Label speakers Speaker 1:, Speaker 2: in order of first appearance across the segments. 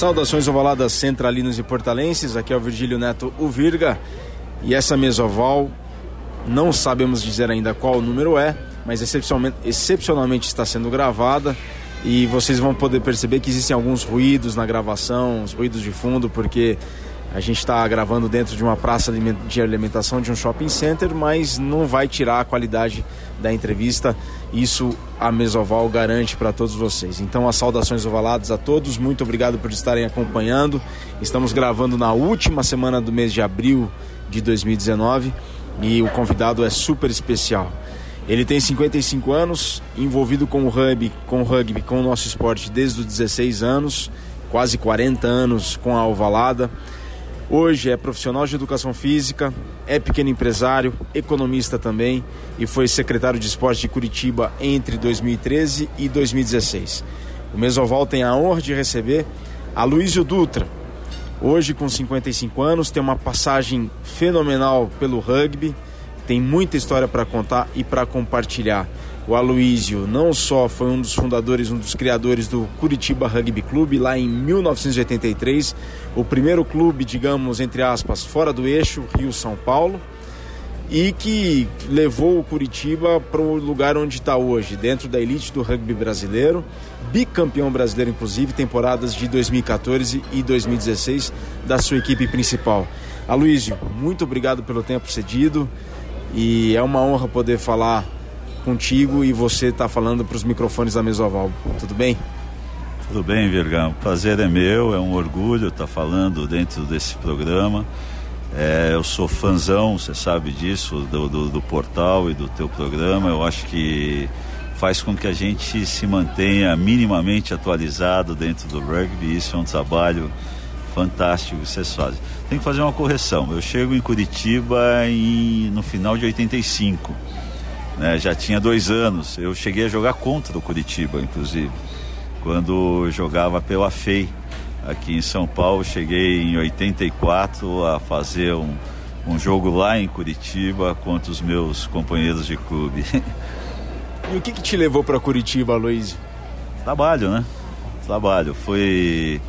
Speaker 1: Saudações ovaladas centralinos e portalenses, aqui é o Virgílio Neto o Virga. E essa mesa oval não sabemos dizer ainda qual o número é, mas excepcionalmente, excepcionalmente está sendo gravada. E vocês vão poder perceber que existem alguns ruídos na gravação, os ruídos de fundo, porque a gente está gravando dentro de uma praça de alimentação de um shopping center, mas não vai tirar a qualidade da entrevista. Isso a Mesoval garante para todos vocês. Então, as saudações ovaladas a todos. Muito obrigado por estarem acompanhando. Estamos gravando na última semana do mês de abril de 2019 e o convidado é super especial. Ele tem 55 anos, envolvido com o rugby, com o rugby, com o nosso esporte desde os 16 anos, quase 40 anos com a Ovalada. Hoje é profissional de educação física, é pequeno empresário, economista também e foi secretário de esporte de Curitiba entre 2013 e 2016. O Mesoval tem a honra de receber a Luísio Dutra. Hoje, com 55 anos, tem uma passagem fenomenal pelo rugby tem muita história para contar e para compartilhar. O Aloísio não só foi um dos fundadores, um dos criadores do Curitiba Rugby Clube lá em 1983, o primeiro clube, digamos, entre aspas, fora do eixo, Rio-São Paulo, e que levou o Curitiba para o lugar onde está hoje, dentro da elite do rugby brasileiro, bicampeão brasileiro, inclusive, temporadas de 2014 e 2016 da sua equipe principal. Aloísio, muito obrigado pelo tempo cedido. E é uma honra poder falar contigo e você estar tá falando para os microfones da Mesoval. Tudo bem?
Speaker 2: Tudo bem, Virgão. O prazer é meu, é um orgulho estar tá falando dentro desse programa. É, eu sou fãzão, você sabe disso, do, do, do, portal e do teu programa. Eu acho que faz com que a gente se mantenha minimamente atualizado dentro do rugby. Isso é um trabalho fantástico que vocês fazem. Tem que fazer uma correção. Eu chego em Curitiba em, no final de 85. Né? Já tinha dois anos. Eu cheguei a jogar contra o Curitiba, inclusive. Quando jogava pela FEI aqui em São Paulo. Cheguei em 84 a fazer um, um jogo lá em Curitiba contra os meus companheiros de clube.
Speaker 1: E o que, que te levou para Curitiba, Luiz?
Speaker 2: Trabalho, né? Trabalho. Foi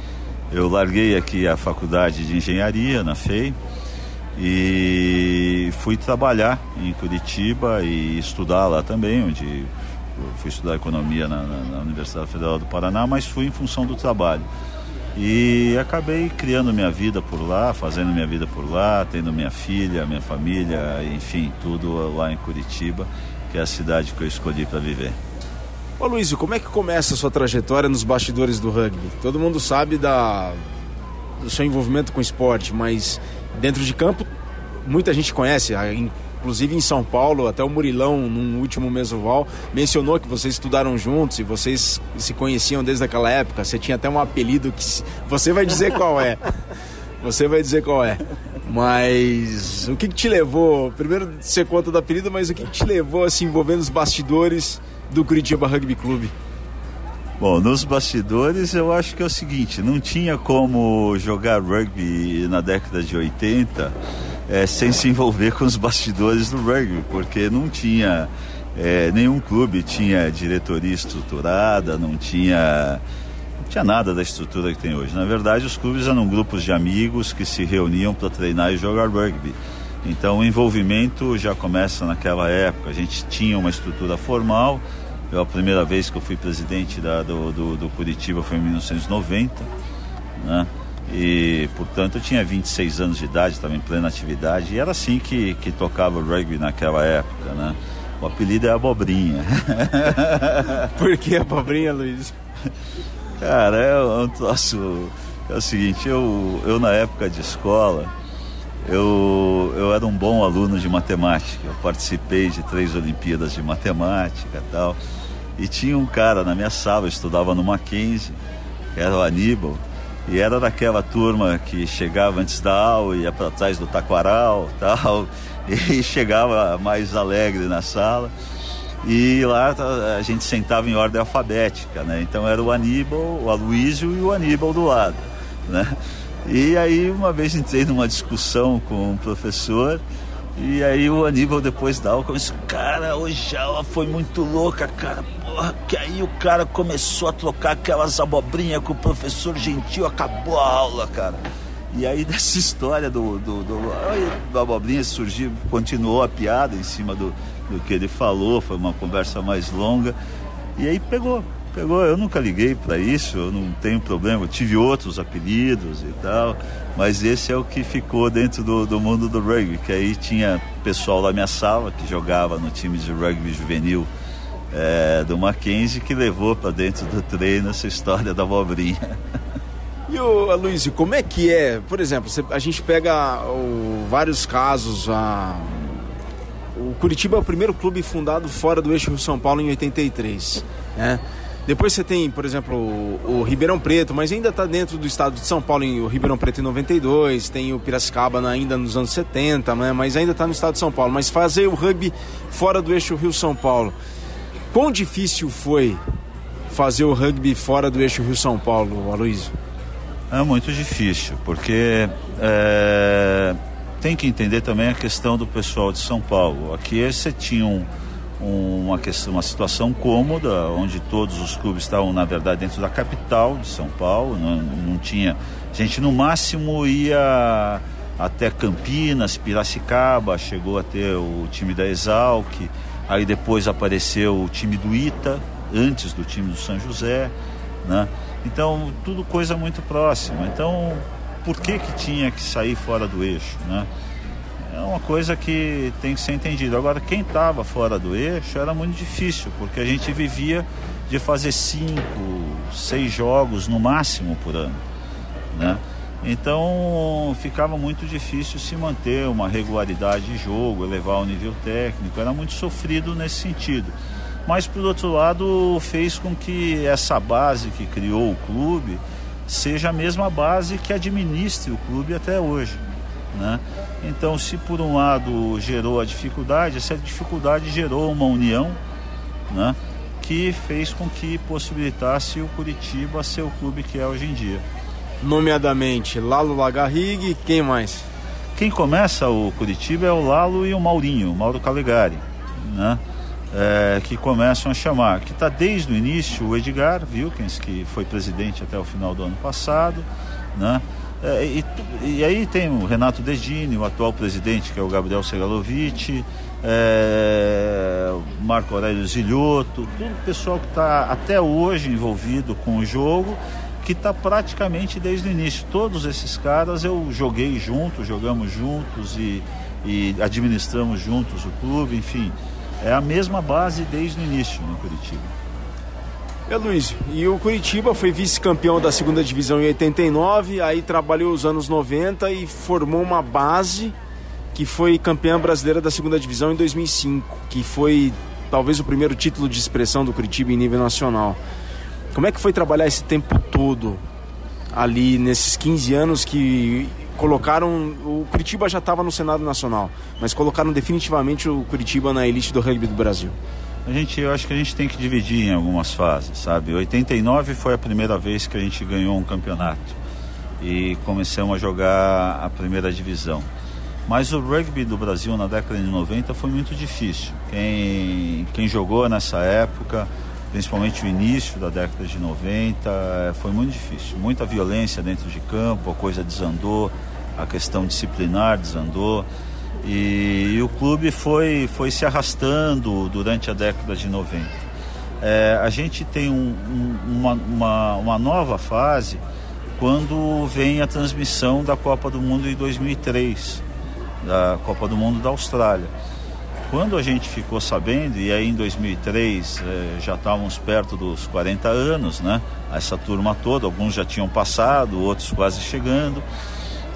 Speaker 2: eu larguei aqui a faculdade de engenharia na FEI e fui trabalhar em Curitiba e estudar lá também, onde fui estudar economia na, na, Universidade Federal do Paraná, mas fui em função do trabalho. E acabei criando minha vida por lá, fazendo minha vida por lá, tendo minha filha, minha família, enfim, tudo lá em Curitiba, que é a cidade que eu escolhi para viver.
Speaker 1: Ô Luiz, como é que começa a sua trajetória nos bastidores do rugby? Todo mundo sabe da, do seu envolvimento com o esporte, mas dentro de campo muita gente conhece, inclusive em São Paulo, até o Murilão, num último mesoval, mencionou que vocês estudaram juntos e vocês se conheciam desde aquela época. Você tinha até um apelido que você vai dizer qual é. Você vai dizer qual é. Mas o que, que te levou? Primeiro você conta do apelido, mas o que, que te levou a se envolver nos bastidores do Curitiba Rugby Clube?
Speaker 2: Bom, nos bastidores eu acho que é o seguinte, não tinha como jogar rugby na década de 80 é, sem se envolver com os bastidores do rugby, porque não tinha é, nenhum clube tinha diretoria estruturada, não tinha não tinha nada da estrutura que tem hoje. Na verdade, os clubes eram grupos de amigos que se reuniam para treinar e jogar rugby. Então, o envolvimento já começa naquela época. A gente tinha uma estrutura formal, eu, a primeira vez que eu fui presidente da, do, do, do, Curitiba foi em 1990, né? E, portanto, eu tinha 26 anos de idade, estava em plena atividade, e era assim que, que tocava o rugby naquela época, né? O apelido é Abobrinha.
Speaker 1: Por que Abobrinha, Luiz?
Speaker 2: Cara, é um troço... É o seguinte, eu, eu na época de escola, eu, eu era um bom aluno de matemática. Eu participei de três Olimpíadas de matemática e tal. E tinha um cara na minha sala, eu estudava no Mackenzie, era o Aníbal, e era daquela turma que chegava antes da aula, ia para trás do taquaral tal, e chegava mais alegre na sala. E lá a gente sentava em ordem alfabética, né? Então era o Aníbal, o Aloísio e o Aníbal do lado, né? E aí uma vez entrei numa discussão com um professor E aí o Aníbal depois da aula começou, cara, hoje a aula foi muito louca, cara. Que aí o cara começou a trocar aquelas abobrinhas com o professor Gentil, acabou a aula, cara. E aí dessa história do, do, do, do abobrinha surgiu, continuou a piada em cima do, do que ele falou, foi uma conversa mais longa. E aí pegou, pegou. Eu nunca liguei para isso, eu não tenho problema. Eu tive outros apelidos e tal, mas esse é o que ficou dentro do, do mundo do rugby. Que aí tinha pessoal da minha sala que jogava no time de rugby juvenil é, do Mackenzie que levou para dentro do treino essa história da abobrinha.
Speaker 1: E o Luiz, como é que é? Por exemplo, a gente pega o, vários casos. A, o Curitiba é o primeiro clube fundado fora do eixo Rio São Paulo em 83. Né? Depois você tem, por exemplo, o, o Ribeirão Preto, mas ainda está dentro do estado de São Paulo, em, o Ribeirão Preto em 92, tem o Piracicaba ainda nos anos 70, né? mas ainda está no estado de São Paulo. Mas fazer o rugby fora do eixo Rio-São Paulo, quão difícil foi fazer o rugby fora do eixo Rio-São Paulo, Aloysio?
Speaker 2: É muito difícil, porque é, tem que entender também a questão do pessoal de São Paulo. Aqui você tinha um uma, questão, uma situação cômoda, onde todos os clubes estavam, na verdade, dentro da capital de São Paulo. Não, não tinha. A gente, no máximo, ia até Campinas, Piracicaba, chegou a ter o time da Exalc, aí depois apareceu o time do Ita, antes do time do São José, né? Então, tudo coisa muito próxima. Então, por que que tinha que sair fora do eixo, né? é uma coisa que tem que ser entendida. Agora, quem estava fora do eixo era muito difícil, porque a gente vivia de fazer cinco, seis jogos no máximo por ano, né? Então ficava muito difícil se manter uma regularidade de jogo, elevar o nível técnico, era muito sofrido nesse sentido. Mas por outro lado fez com que essa base que criou o clube seja a mesma base que administre o clube até hoje. Né? Então, se por um lado gerou a dificuldade, essa dificuldade gerou uma união né? que fez com que possibilitasse o Curitiba ser o clube que é hoje em dia.
Speaker 1: Nomeadamente Lalo Lagarrigue, quem mais?
Speaker 2: Quem começa o Curitiba é o Lalo e o Maurinho, o Mauro Calegari, né? É, que começam a chamar, que está desde o início o Edgar Wilkins, que foi presidente até o final do ano passado, né? É, e, e, aí tem o Renato Degini, o atual presidente, que é o Gabriel Segalovic, é, o Marco Aurélio Zilhoto, todo o pessoal que está até hoje envolvido com o jogo, que está praticamente desde o início. Todos esses caras eu joguei junto, jogamos juntos e, e administramos juntos o clube, enfim. É a mesma base desde o início no Curitiba.
Speaker 1: É, Luiz, e o Curitiba foi vice-campeão da segunda divisão em 89, aí trabalhou os anos 90 e formou uma base que foi campeã brasileira da segunda divisão em 2005, que foi talvez o primeiro título de expressão do Curitiba em nível nacional. Como é que foi trabalhar esse tempo todo ali nesses 15 anos que colocaram o Curitiba já estava no Senado Nacional, mas colocaram definitivamente o Curitiba na elite do rugby do Brasil?
Speaker 2: a gente, eu acho que a gente tem que dividir em algumas fases, sabe? 89 foi a primeira vez que a gente ganhou um campeonato e começamos a jogar a primeira divisão. Mas o rugby do Brasil na década de 90 foi muito difícil. Quem, quem jogou nessa época, principalmente o início da década de 90, foi muito difícil. Muita violência dentro de campo, a coisa desandou, a questão disciplinar desandou. E, e, o clube foi, foi se arrastando durante a década de 90. É, a gente tem um, um, uma, uma, uma, nova fase quando vem a transmissão da Copa do Mundo em 2003, da Copa do Mundo da Austrália. Quando a gente ficou sabendo, e aí em 2003 é, já estávamos perto dos 40 anos, né? Essa turma toda, alguns já tinham passado, outros quase chegando.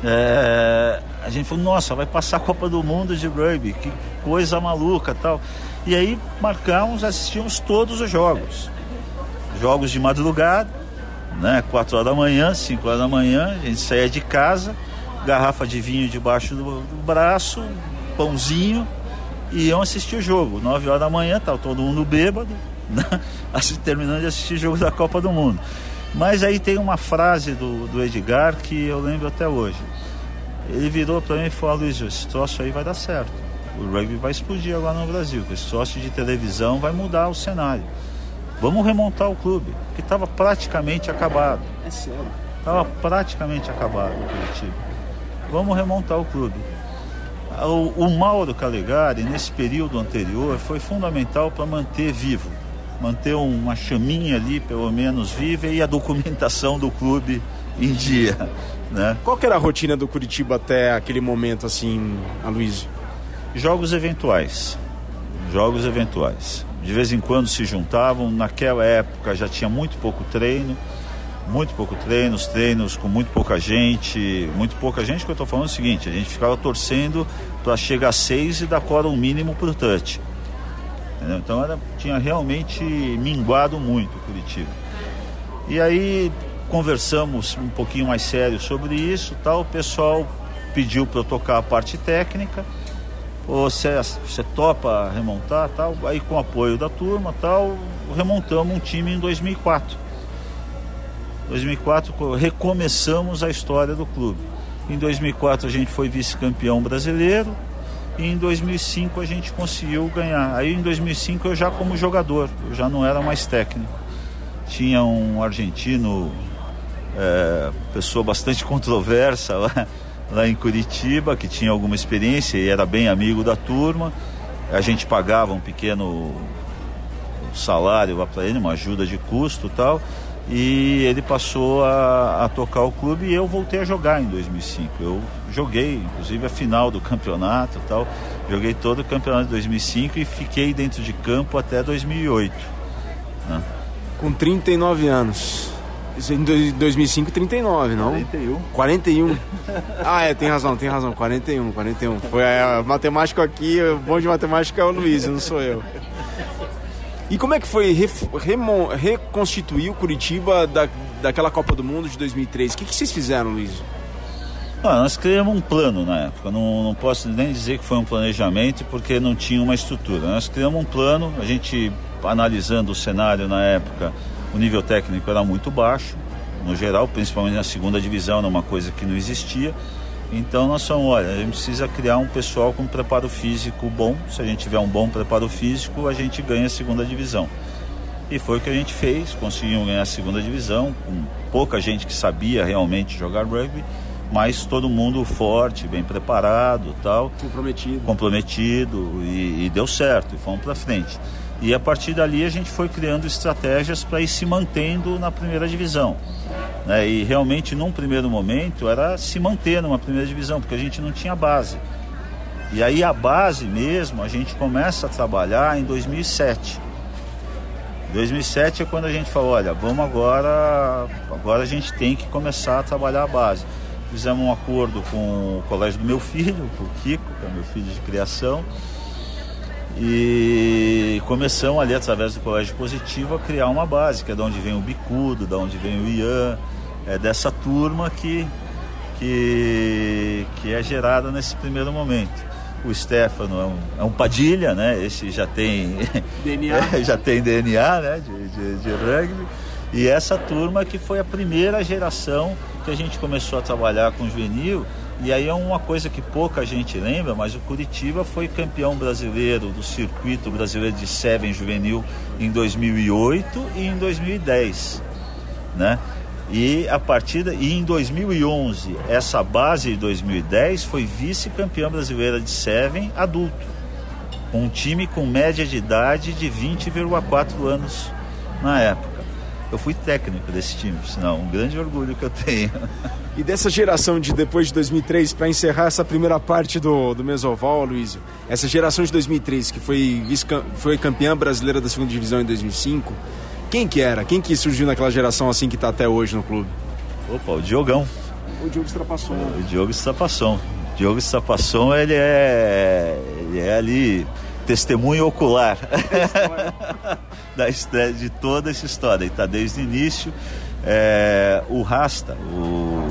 Speaker 2: É, a gente falou, nossa, vai passar a Copa do Mundo de rugby, que coisa maluca tal. E aí marcamos, assistimos todos os jogos. Jogos de madrugada, né? 4 horas da manhã, 5 horas da manhã, a gente saía de casa, garrafa de vinho debaixo do, do braço, pãozinho, e iam assistir o jogo. 9 horas da manhã, tava todo mundo bêbado, né? terminando de assistir o jogo da Copa do Mundo. Mas aí tem uma frase do, do Edgar que eu lembro até hoje. Ele virou para mim e falou: Luiz, esse troço aí vai dar certo. o rugby vai explodir agora no Brasil, esse sócio de televisão vai mudar o cenário. Vamos remontar o clube, que estava praticamente acabado.
Speaker 1: É sério.
Speaker 2: Estava praticamente acabado o Curitiba. Vamos remontar o clube. O, o Mauro Calegari, nesse período anterior, foi fundamental para manter vivo, manter uma chaminha ali, pelo menos viva, e a documentação do clube em dia. Né?
Speaker 1: Qual que era a rotina do Curitiba até aquele momento, assim, Aloysio?
Speaker 2: Jogos eventuais. Jogos eventuais. De vez em quando se juntavam. Naquela época já tinha muito pouco treino. Muito pouco treino, os treinos com muito pouca gente. Muito pouca gente que eu estou falando é o seguinte, a gente ficava torcendo para chegar a seis e dar quórum mínimo para o touch. Entendeu? Então era, tinha realmente minguado muito o Curitiba. E aí conversamos um pouquinho mais sério sobre isso, tal. O pessoal pediu para eu tocar a parte técnica você, você topa remontar tal, aí com apoio da turma tal, remontamos um time em 2004. 2004 recomeçamos a história do clube. Em 2004 a gente foi vice-campeão brasileiro e em 2005 a gente conseguiu ganhar. Aí em 2005 eu já como jogador, eu já não era mais técnico. Tinha um argentino, é, pessoa bastante controversa lá, lá em Curitiba, que tinha alguma experiência e era bem amigo da turma. A gente pagava um pequeno salário lá para ele, uma ajuda de custo e tal. E ele passou a, a, tocar o clube e eu voltei a jogar em 2005. Eu joguei, inclusive, a final do campeonato e tal. Joguei todo o campeonato de 2005 e fiquei dentro de campo até 2008. Né?
Speaker 1: Com 39 anos. Isso em 2005, 39, não?
Speaker 2: 41.
Speaker 1: 41. Ah, é, tem razão, tem razão. 41, 41. Foi a matemática aqui, o bom de matemática é o Luiz, não sou eu. E como é que foi reconstituir o Curitiba da, daquela Copa do Mundo de 2003? O que, que vocês fizeram, Luiz?
Speaker 2: Ah, nós criamos um plano na época. Não, não posso nem dizer que foi um planejamento porque não tinha uma estrutura. Nós criamos um plano, a gente analisando o cenário na época o nível técnico era muito baixo, no geral, principalmente na segunda divisão, era uma coisa que não existia. Então nós falamos, olha, a gente precisa criar um pessoal com preparo físico bom. Se a gente tiver um bom preparo físico, a gente ganha a segunda divisão. E foi o que a gente fez, conseguimos ganhar a segunda divisão, com pouca gente que sabia realmente jogar rugby, mas todo mundo forte, bem preparado tal.
Speaker 1: Comprometido.
Speaker 2: Comprometido e, e deu certo, e fomos para frente. E a partir dali a gente foi criando estratégias para ir se mantendo na primeira divisão. Né? E realmente, num primeiro momento, era se manter numa primeira divisão, porque a gente não tinha base. E aí a base mesmo a gente começa a trabalhar em 2007. 2007 é quando a gente falou, olha, vamos agora, agora a gente tem que começar a trabalhar a base. Fizemos um acordo com o colégio do meu filho, com o Kiko, que é meu filho de criação, e começamos ali, através do Colégio Positivo, a criar uma base, que é de onde vem o Bicudo, de onde vem o Ian, é dessa turma que, que, que é gerada nesse primeiro momento. O Stefano é um, é um Padilha, né? Esse já tem
Speaker 1: DNA,
Speaker 2: já tem DNA né? de, de, de rugby. E essa turma que foi a primeira geração que a gente começou a trabalhar com juvenil e aí é uma coisa que pouca gente lembra, mas o Curitiba foi campeão brasileiro do circuito brasileiro de Seven Juvenil em 2008 e em 2010, né? E a partida e em 2011 essa base de 2010 foi vice-campeã brasileira de Seven adulto, um time com média de idade de 20,4 anos na época. Eu fui técnico desse time, sinal, um grande orgulho que eu tenho.
Speaker 1: E dessa geração de depois de 2003, para encerrar essa primeira parte do, do Mesoval, Luísio, essa geração de 2003, que foi, foi campeã brasileira da segunda divisão em 2005, quem que era? Quem que surgiu naquela geração assim que está até hoje no clube?
Speaker 2: Opa, o Diogão.
Speaker 1: O Diogo Strapasson.
Speaker 2: O Diogo Strapasson. O Diogo Strapasson, ele é, ele é ali testemunho ocular da história, de toda essa história. Está desde o início. É, o Rasta, o,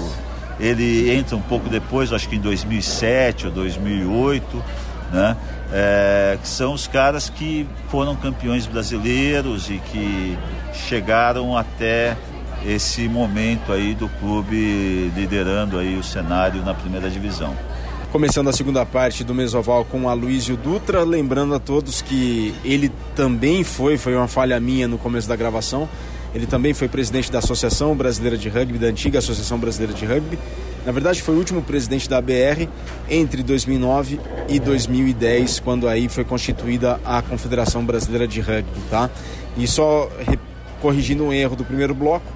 Speaker 2: ele entra um pouco depois, acho que em 2007 ou 2008, né? É, que são os caras que foram campeões brasileiros e que chegaram até esse momento aí do clube liderando aí o cenário na primeira divisão.
Speaker 1: Começando a segunda parte do Mesoval com Aloysio Dutra, lembrando a todos que ele também foi, foi uma falha minha no começo da gravação, ele também foi presidente da Associação Brasileira de Rugby, da antiga Associação Brasileira de Rugby. Na verdade, foi o último presidente da BR entre 2009 e 2010, quando aí foi constituída a Confederação Brasileira de Rugby, tá? E só corrigindo um erro do primeiro bloco,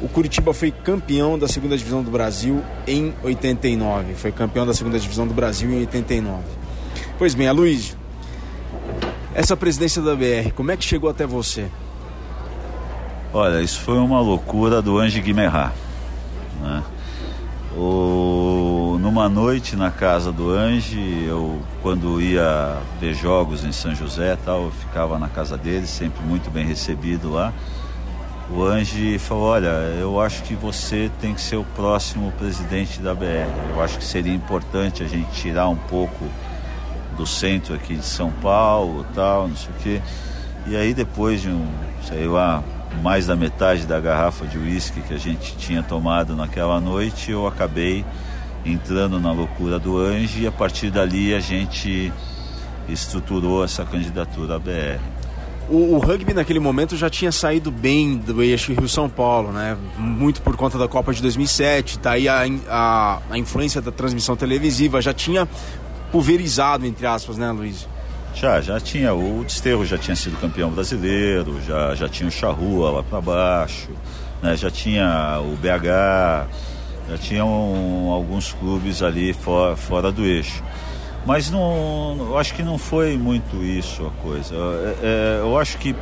Speaker 1: o Curitiba foi campeão da segunda divisão do Brasil em 89. Foi campeão da segunda divisão do Brasil em 89. Pois bem, Aloysio, essa presidência da BR, como é que chegou até você?
Speaker 2: Olha, isso foi uma loucura do Ange Guimerá. Né? O... Numa noite na casa do Ange, eu quando ia ver jogos em São José tal, eu ficava na casa dele, sempre muito bem recebido lá o Ange falou: Olha, eu acho que você tem que ser o próximo presidente da BR. Eu acho que seria importante a gente tirar um pouco do centro aqui de São Paulo, tal, não sei o quê. E aí, depois de um, sei lá, mais da metade da garrafa de uísque que a gente tinha tomado naquela noite, eu acabei entrando na loucura do Ange e a partir dali a gente estruturou essa candidatura à BR
Speaker 1: o, o, rugby naquele momento já tinha saído bem do eixo Rio-São Paulo, né? Muito por conta da Copa de 2007, daí a, a, a influência da transmissão televisiva já tinha pulverizado, entre aspas, né, Luiz?
Speaker 2: Já, já tinha. O Desterro já tinha sido campeão brasileiro, já, já tinha o Charrua lá para baixo, né? já tinha o BH, já tinham alguns clubes ali for, fora do eixo. Mas não, eu acho que não foi muito isso a coisa. É, é, eu acho que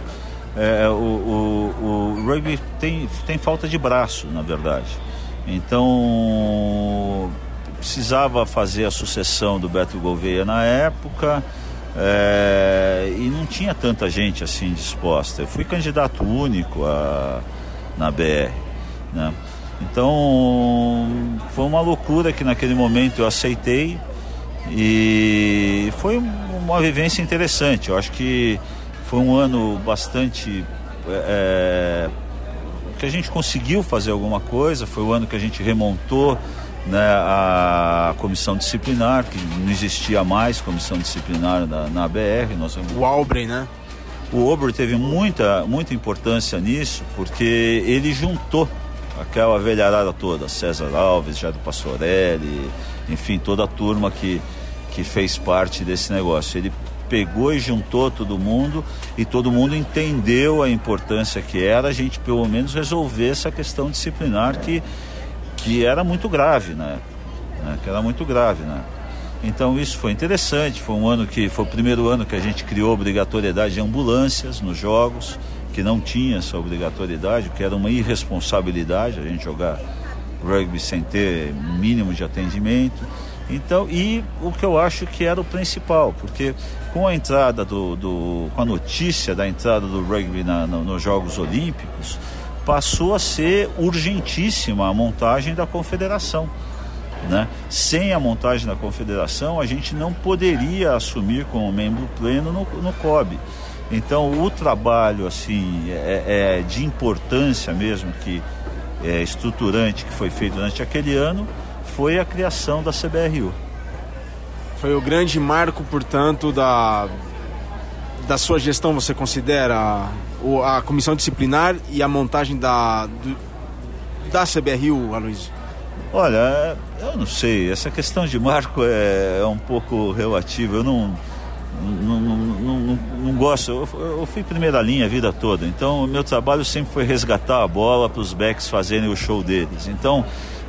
Speaker 2: é, o, o, o, rugby tem, tem falta de braço, na verdade. Então precisava fazer a sucessão do Beto Gouveia na época é, e não tinha tanta gente assim disposta. Eu fui candidato único a, na BR. Né? Então foi uma loucura que naquele momento eu aceitei e foi uma vivência interessante. Eu acho que foi um ano bastante. É, que a gente conseguiu fazer alguma coisa, foi o ano que a gente remontou né, a comissão disciplinar, que não existia mais comissão disciplinar na, na BR. Nós...
Speaker 1: O Albrey, né?
Speaker 2: O Ober teve muita, muita importância nisso, porque ele juntou aquela velharada toda, César Alves, Jairo Passorelli, enfim, toda a turma que, que fez parte desse negócio. Ele pegou e juntou todo mundo e todo mundo entendeu a importância que era a gente pelo menos resolver essa questão disciplinar que, que era muito grave, né? né? Que era muito grave, né? Então isso foi interessante, foi um ano que foi o primeiro ano que a gente criou obrigatoriedade de ambulâncias nos jogos, que não tinha essa obrigatoriedade, que era uma irresponsabilidade a gente jogar rugby sem ter mínimo de atendimento. Então, e o que eu acho que era o principal, porque com a entrada do, do com a notícia da entrada do rugby na, no, nos Jogos Olímpicos, passou a ser urgentíssima a montagem da confederação. Né? Sem a montagem da confederação, a gente não poderia assumir como membro pleno no, no COB. Então, o trabalho assim é, é de importância mesmo que é estruturante que foi feito durante aquele ano foi a criação da CBRU.
Speaker 1: Foi o grande marco, portanto, da, da sua gestão, você considera? A, a comissão disciplinar e a montagem da, do, da CBRU, Aloysio?
Speaker 2: Olha, eu não sei, essa questão de marco é, é um pouco relativa, eu não, não, não, não, não gosto, eu, eu, fui primeira linha a vida toda, então o meu trabalho sempre foi resgatar a bola para os backs fazerem o show deles, então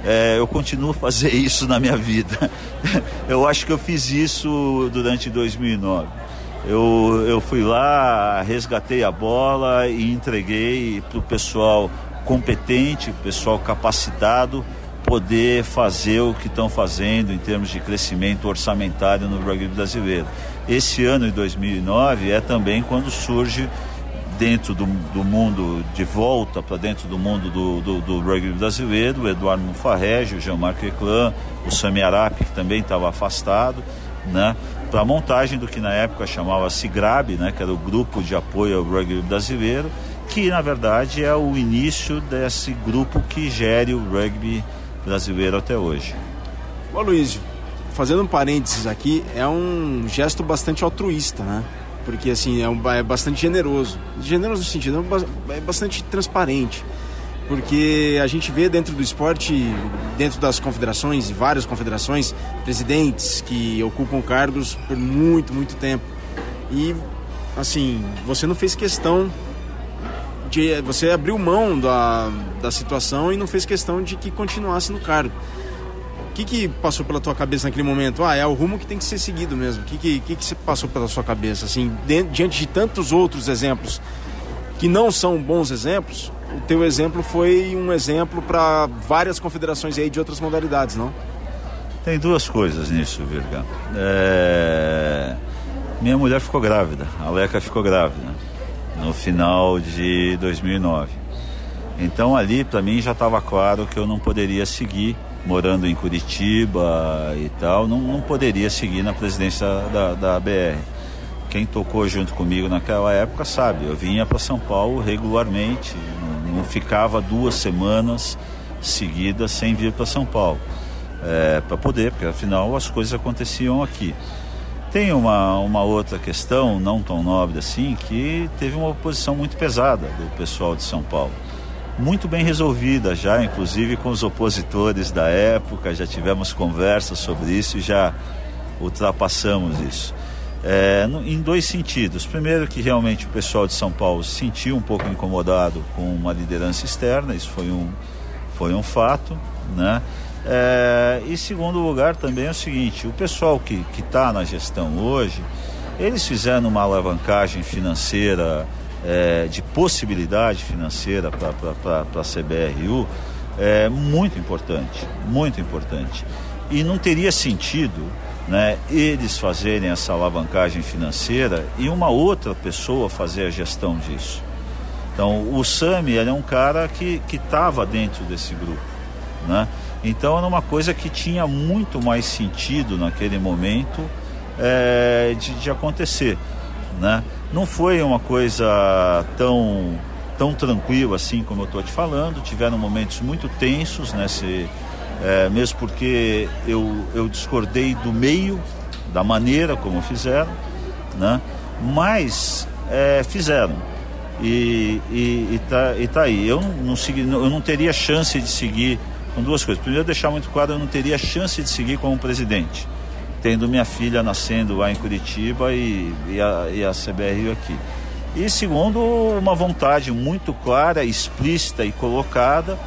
Speaker 2: é, eu continuo a fazer isso na minha vida. eu acho que eu fiz isso durante 2009. Eu, eu fui lá, resgatei a bola e entreguei para o pessoal competente, pessoal capacitado, poder fazer o que estão fazendo em termos de crescimento orçamentário no rugby brasileiro. Esse ano, em 2009, é também quando surge dentro do, do mundo, de volta para dentro do mundo do, do, do, rugby brasileiro, o Eduardo Mufarrege, o Jean-Marc Eclã, o Sami Arap, que também estava afastado, né? para a montagem do que na época chamava-se GRAB, né? que era o Grupo de Apoio ao Rugby Brasileiro, que na verdade é o início desse grupo que gere o rugby brasileiro até hoje.
Speaker 1: Ô Luísio, fazendo um parênteses aqui, é um gesto bastante altruísta, né? Porque assim, é, um, é bastante generoso. Generoso no sentido, é bastante transparente. Porque a gente vê dentro do esporte, dentro das confederações, várias confederações, presidentes que ocupam cargos por muito, muito tempo. E assim, você não fez questão de. Você abriu mão da, da situação e não fez questão de que continuasse no cargo que, que passou pela tua cabeça naquele momento? Ah, é o rumo que tem que ser seguido mesmo. O que, que, que, que passou pela sua cabeça? Assim, diante de tantos outros exemplos que não são bons exemplos, o teu exemplo foi um exemplo para várias confederações aí de outras modalidades, não?
Speaker 2: Tem duas coisas nisso, Virga. É... Minha mulher ficou grávida, a Leca ficou grávida, no final de 2009. Então ali, para mim, já estava claro que eu não poderia seguir morando em Curitiba e tal, não, não poderia seguir na presidência da, da BR. Quem tocou junto comigo naquela época sabe, eu vinha para São Paulo regularmente, não, não, ficava duas semanas seguidas sem vir para São Paulo. É, para poder, porque afinal as coisas aconteciam aqui. Tem uma, uma outra questão, não tão nobre assim, que teve uma oposição muito pesada do pessoal de São Paulo muito bem resolvida já, inclusive com os opositores da época, já tivemos conversas sobre isso e já ultrapassamos isso. É, em dois sentidos. Primeiro, que realmente o pessoal de São Paulo se sentiu um pouco incomodado com uma liderança externa, isso foi um, foi um fato. Né? É, e segundo lugar também é o seguinte, o pessoal que está na gestão hoje, eles fizeram uma alavancagem financeira é, de possibilidade financeira para a CBRU é muito importante, muito importante. E não teria sentido né, eles fazerem essa alavancagem financeira e uma outra pessoa fazer a gestão disso. Então, o Sami é um cara que estava dentro desse grupo. Né? Então, era uma coisa que tinha muito mais sentido naquele momento é, de, de acontecer. Né? Não foi uma coisa tão, tão tranquila assim como eu estou te falando. Tiveram momentos muito tensos, né? Se, é, mesmo porque eu, eu discordei do meio, da maneira como fizeram, né? mas é, fizeram. E, e, e, tá, e tá aí. Eu não, não segui, eu não teria chance de seguir com duas coisas. Primeiro, deixar muito claro, eu não teria chance de seguir como presidente tendo minha filha nascendo lá em Curitiba e, e, a, e a CBRU aqui. E segundo, uma vontade muito clara, explícita e colocada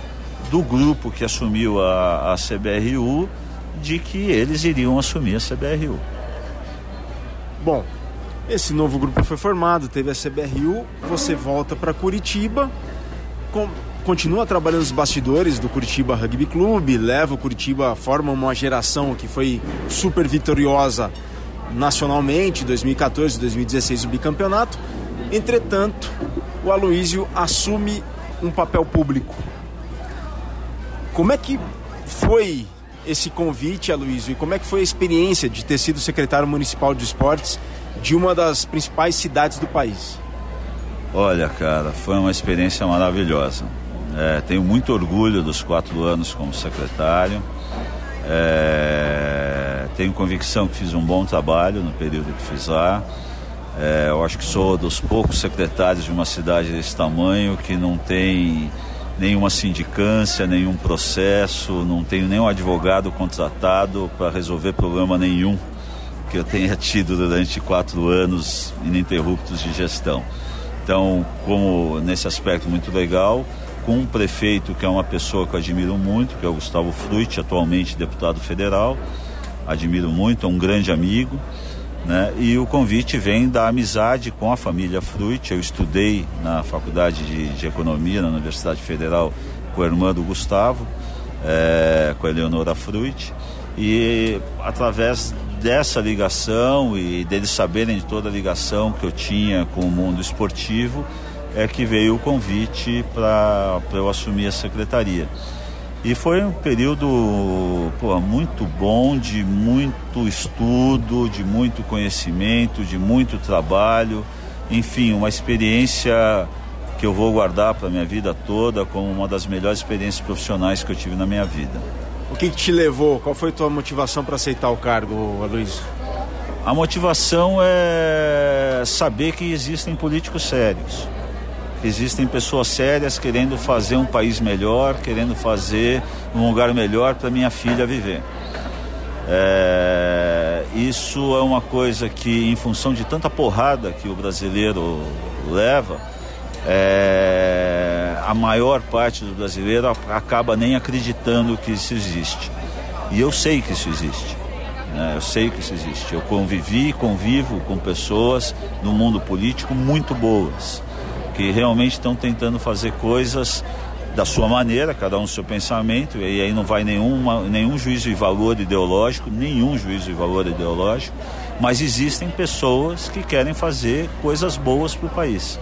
Speaker 2: do grupo que assumiu a, a CBRU de que eles iriam assumir a CBRU.
Speaker 1: Bom, esse novo grupo foi formado, teve a CBRU, você volta para Curitiba, com, continua trabalhando nos bastidores do Curitiba Rugby Clube, leva o Curitiba, forma uma geração que foi super vitoriosa nacionalmente, 2014, 2016 o bicampeonato. Entretanto, o Aloísio assume um papel público. Como é que foi esse convite, Aloísio, e como é que foi a experiência de ter sido secretário municipal de esportes de uma das principais cidades do país?
Speaker 2: Olha, cara, foi uma experiência maravilhosa. É, tenho muito orgulho dos quatro anos como secretário. É, tenho convicção que fiz um bom trabalho no período que fiz lá. É, eu acho que sou dos poucos secretários de uma cidade desse tamanho que não tem nenhuma sindicância, nenhum processo, não tenho nenhum advogado contratado para resolver problema nenhum que eu tenha tido durante quatro anos ininterruptos de gestão. Então, como nesse aspecto muito legal, com um prefeito que é uma pessoa que eu admiro muito, que é o Gustavo Frutti, atualmente deputado federal. Admiro muito, é um grande amigo. Né? E o convite vem da amizade com a família Frutti. Eu estudei na Faculdade de, de Economia, na Universidade Federal, com a irmã do Gustavo, é, com a Eleonora Frutti. E através dessa ligação e deles saberem de toda a ligação que eu tinha com o mundo esportivo, é que veio o convite para eu assumir a secretaria. E foi um período pô, muito bom, de muito estudo, de muito conhecimento, de muito trabalho, enfim, uma experiência que eu vou guardar para minha vida toda como uma das melhores experiências profissionais que eu tive na minha vida.
Speaker 1: O que, que te levou? Qual foi a tua motivação para aceitar o cargo, Luiz?
Speaker 2: A motivação é saber que existem políticos sérios, existem pessoas sérias querendo fazer um país melhor, querendo fazer um lugar melhor para minha filha viver. É, isso é uma coisa que, em função de tanta porrada que o brasileiro leva, é, a maior parte do brasileiro acaba nem acreditando que isso existe. E eu sei que isso existe. Né? Eu sei que isso existe. Eu convivi e convivo com pessoas no mundo político muito boas, que realmente estão tentando fazer coisas da sua maneira, cada um seu pensamento, e aí não vai nenhuma, nenhum juízo de valor ideológico, nenhum juízo de valor ideológico, mas existem pessoas que querem fazer coisas boas para o país.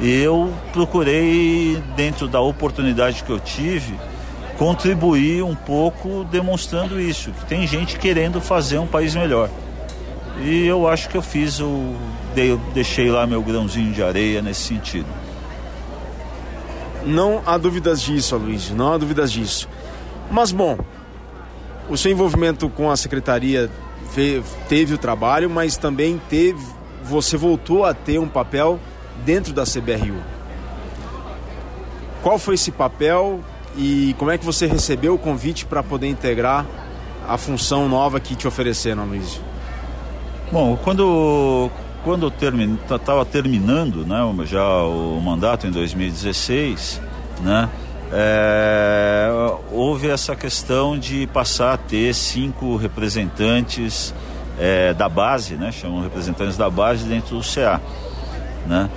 Speaker 2: Eu procurei, dentro da oportunidade que eu tive, contribuir um pouco demonstrando isso, que tem gente querendo fazer um país melhor. E eu acho que eu fiz o. deixei lá meu grãozinho de areia nesse sentido.
Speaker 1: Não há dúvidas disso, Aloysio, não há dúvidas disso. Mas, bom, o seu envolvimento com a secretaria teve o trabalho, mas também teve. Você voltou a ter um papel dentro da CBRU. Qual foi esse papel e como é que você recebeu o convite para poder integrar a função nova que te ofereceram, Luiz?
Speaker 2: Bom, quando quando estava terminando né, já o mandato em 2016, né, é, houve essa questão de passar a ter cinco representantes é, da base, né, chamam representantes da base dentro do CA. Né.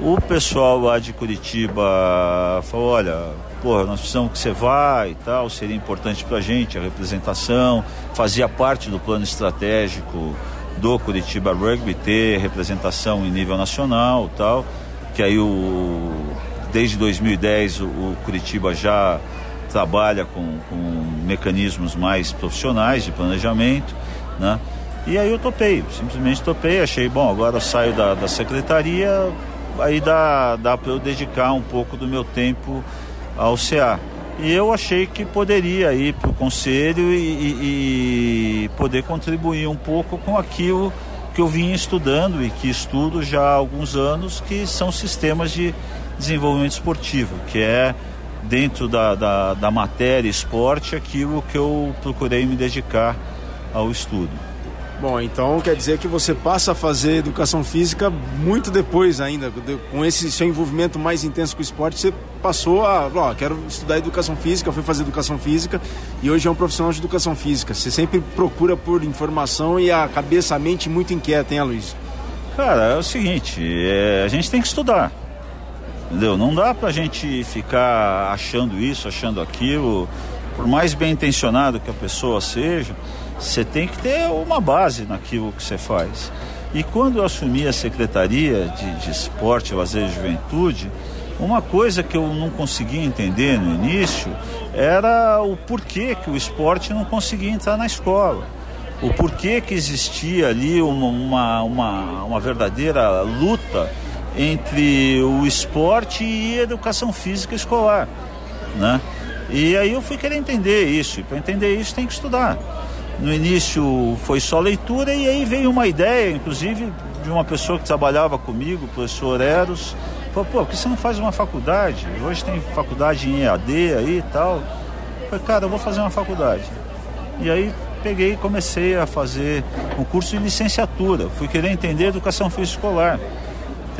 Speaker 2: O pessoal lá de Curitiba falou, olha, porra, nós precisamos que você vá e tal, seria importante para a gente a representação, fazia parte do plano estratégico do Curitiba Rugby ter representação em nível nacional tal, que aí o, desde 2010 o, o Curitiba já trabalha com, com mecanismos mais profissionais de planejamento, né? E aí eu topei, simplesmente topei, achei, bom, agora eu saio da, da secretaria, aí dá, dá para eu dedicar um pouco do meu tempo ao CA. E eu achei que poderia ir para o conselho e, e, e, poder contribuir um pouco com aquilo que eu vinha estudando e que estudo já há alguns anos, que são sistemas de desenvolvimento esportivo, que é dentro da, da, da matéria esporte aquilo que eu procurei me dedicar ao estudo.
Speaker 1: Bom, então quer dizer que você passa a fazer educação física muito depois ainda, com esse seu envolvimento mais intenso com o esporte, você passou a, ó, quero estudar educação física, fui fazer educação física e hoje é um profissional de educação física. Você sempre procura por informação e a cabeça, a mente muito inquieta, hein, Luiz?
Speaker 2: Cara, é o seguinte, é, a gente tem que estudar. Entendeu? Não dá pra gente ficar achando isso, achando aquilo, por mais bem intencionado que a pessoa seja você tem que ter uma base naquilo que você faz. E quando eu assumi a Secretaria de, de Esporte, Lazer e Juventude, uma coisa que eu não conseguia entender no início era o porquê que o esporte não conseguia entrar na escola. O porquê que existia ali uma, uma, uma, uma verdadeira luta entre o esporte e a educação física escolar. Né? E aí eu fui querer entender isso. E para entender isso tem que estudar. No início foi só leitura e aí veio uma ideia, inclusive de uma pessoa que trabalhava comigo, o professor Eros, falou, pô, por que você não faz uma faculdade? Hoje tem faculdade em EAD aí e tal. Falei, cara, eu vou fazer uma faculdade. E aí peguei e comecei a fazer um curso de licenciatura. Fui querer entender educação física escolar.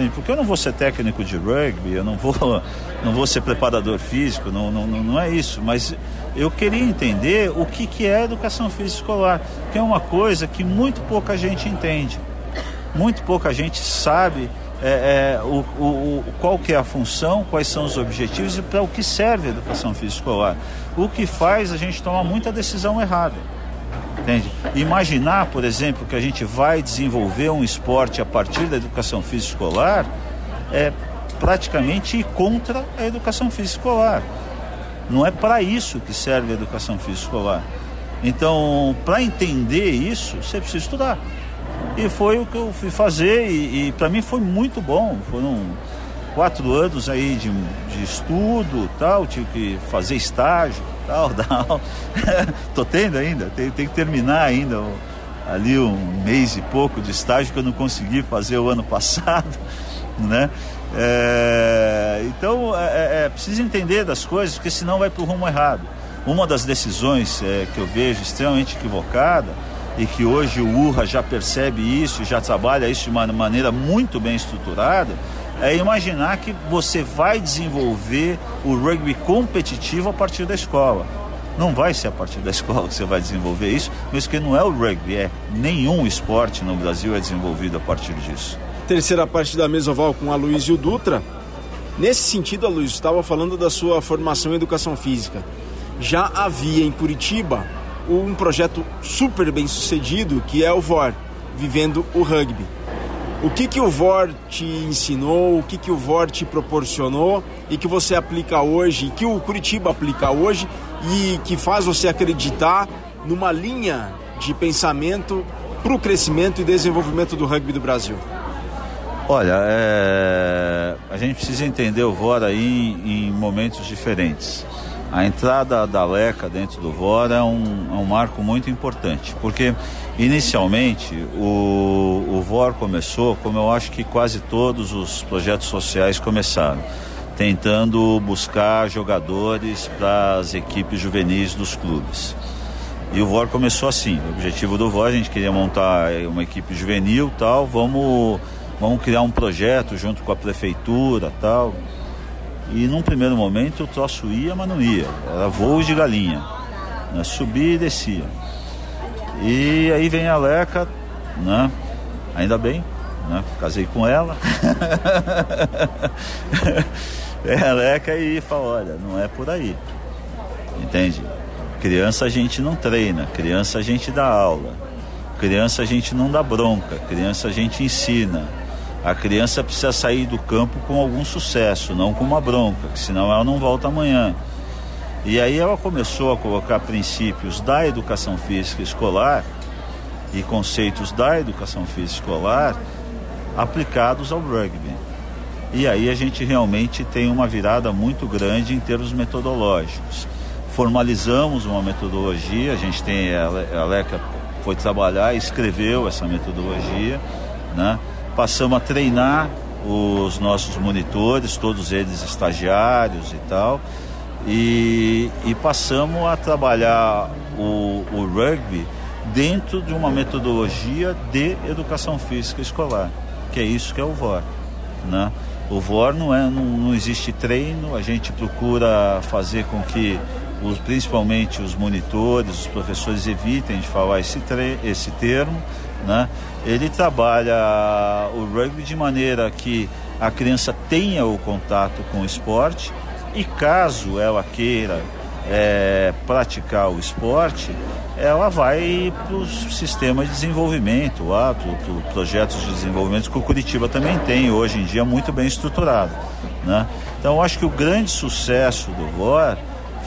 Speaker 2: Entende? Porque eu não vou ser técnico de rugby, eu não vou, não vou ser preparador físico, não, não, não é isso. Mas eu queria entender o que, que é educação física escolar, que é uma coisa que muito pouca gente entende. Muito pouca gente sabe é, é, o, o, qual que é a função, quais são os objetivos e para o que serve a educação física escolar. O que faz a gente tomar muita decisão errada. Entende? Imaginar, por exemplo, que a gente vai desenvolver um esporte a partir da educação física escolar é praticamente ir contra a educação física escolar. Não é para isso que serve a educação física escolar. Então, para entender isso, você precisa estudar. E foi o que eu fui fazer e, e para mim foi muito bom. Foram quatro anos aí de, de estudo tal, tive que fazer estágio tal, tal. Tô tendo ainda, tem, tem que terminar ainda ali um mês e pouco de estágio que eu não consegui fazer o ano passado, né? É, então é, é, é precisa entender das coisas, porque senão vai para o rumo errado. Uma das decisões é, que eu vejo extremamente equivocada e que hoje o URRA já percebe isso, já trabalha isso de uma maneira muito bem estruturada, é imaginar que você vai desenvolver o rugby competitivo a partir da escola. Não vai ser a partir da escola que você vai desenvolver isso, mas que não é o rugby, é nenhum esporte no Brasil é desenvolvido a partir disso.
Speaker 1: Terceira parte da mesa oval com a Luísio Dutra. Nesse sentido, a Luiz estava falando da sua formação em educação física. Já havia em Curitiba um projeto super bem sucedido que é o VOR, Vivendo o Rugby. O que, que o VOR te ensinou, o que, que o VOR te proporcionou e que você aplica hoje, e que o Curitiba aplica hoje e que faz você acreditar numa linha de pensamento para o crescimento e desenvolvimento do rugby do Brasil?
Speaker 2: Olha, é... a gente precisa entender o VOR aí em momentos diferentes. A entrada da LECA dentro do VOR é um, é um marco muito importante, porque inicialmente o, o VOR começou, como eu acho que quase todos os projetos sociais começaram, tentando buscar jogadores para as equipes juvenis dos clubes. E o VOR começou assim, o objetivo do VOR, a gente queria montar uma equipe juvenil tal, vamos, vamos criar um projeto junto com a prefeitura tal. E num primeiro momento o troço ia, mas não ia. Era voo de galinha. Né? Subia e descia. E aí vem a Leca, né? Ainda bem, né? Casei com ela. vem a Leca e fala, olha, não é por aí. Entende? Criança a gente não treina, criança a gente dá aula. Criança a gente não dá bronca, criança a gente ensina a criança precisa sair do campo com algum sucesso, não com uma bronca, senão ela não volta amanhã. E aí ela começou a colocar princípios da educação física escolar e conceitos da educação física escolar aplicados ao rugby. E aí a gente realmente tem uma virada muito grande em termos metodológicos. Formalizamos uma metodologia, a gente tem, a Leca foi trabalhar, escreveu essa metodologia, né? Passamos a treinar os nossos monitores, todos eles estagiários e tal, e, e passamos a trabalhar o, o rugby dentro de uma metodologia de educação física escolar, que é isso que é o VOR. Né? O VOR não, é, não, não existe treino, a gente procura fazer com que os, principalmente os monitores, os professores evitem de falar esse, esse termo, né? Ele trabalha o rugby de maneira que a criança tenha o contato com o esporte e caso ela queira é, praticar o esporte, ela vai para os sistemas de desenvolvimento, lá, para pro projetos de desenvolvimento que o Curitiba também tem hoje em dia muito bem estruturado. Né? Então acho que o grande sucesso do VOR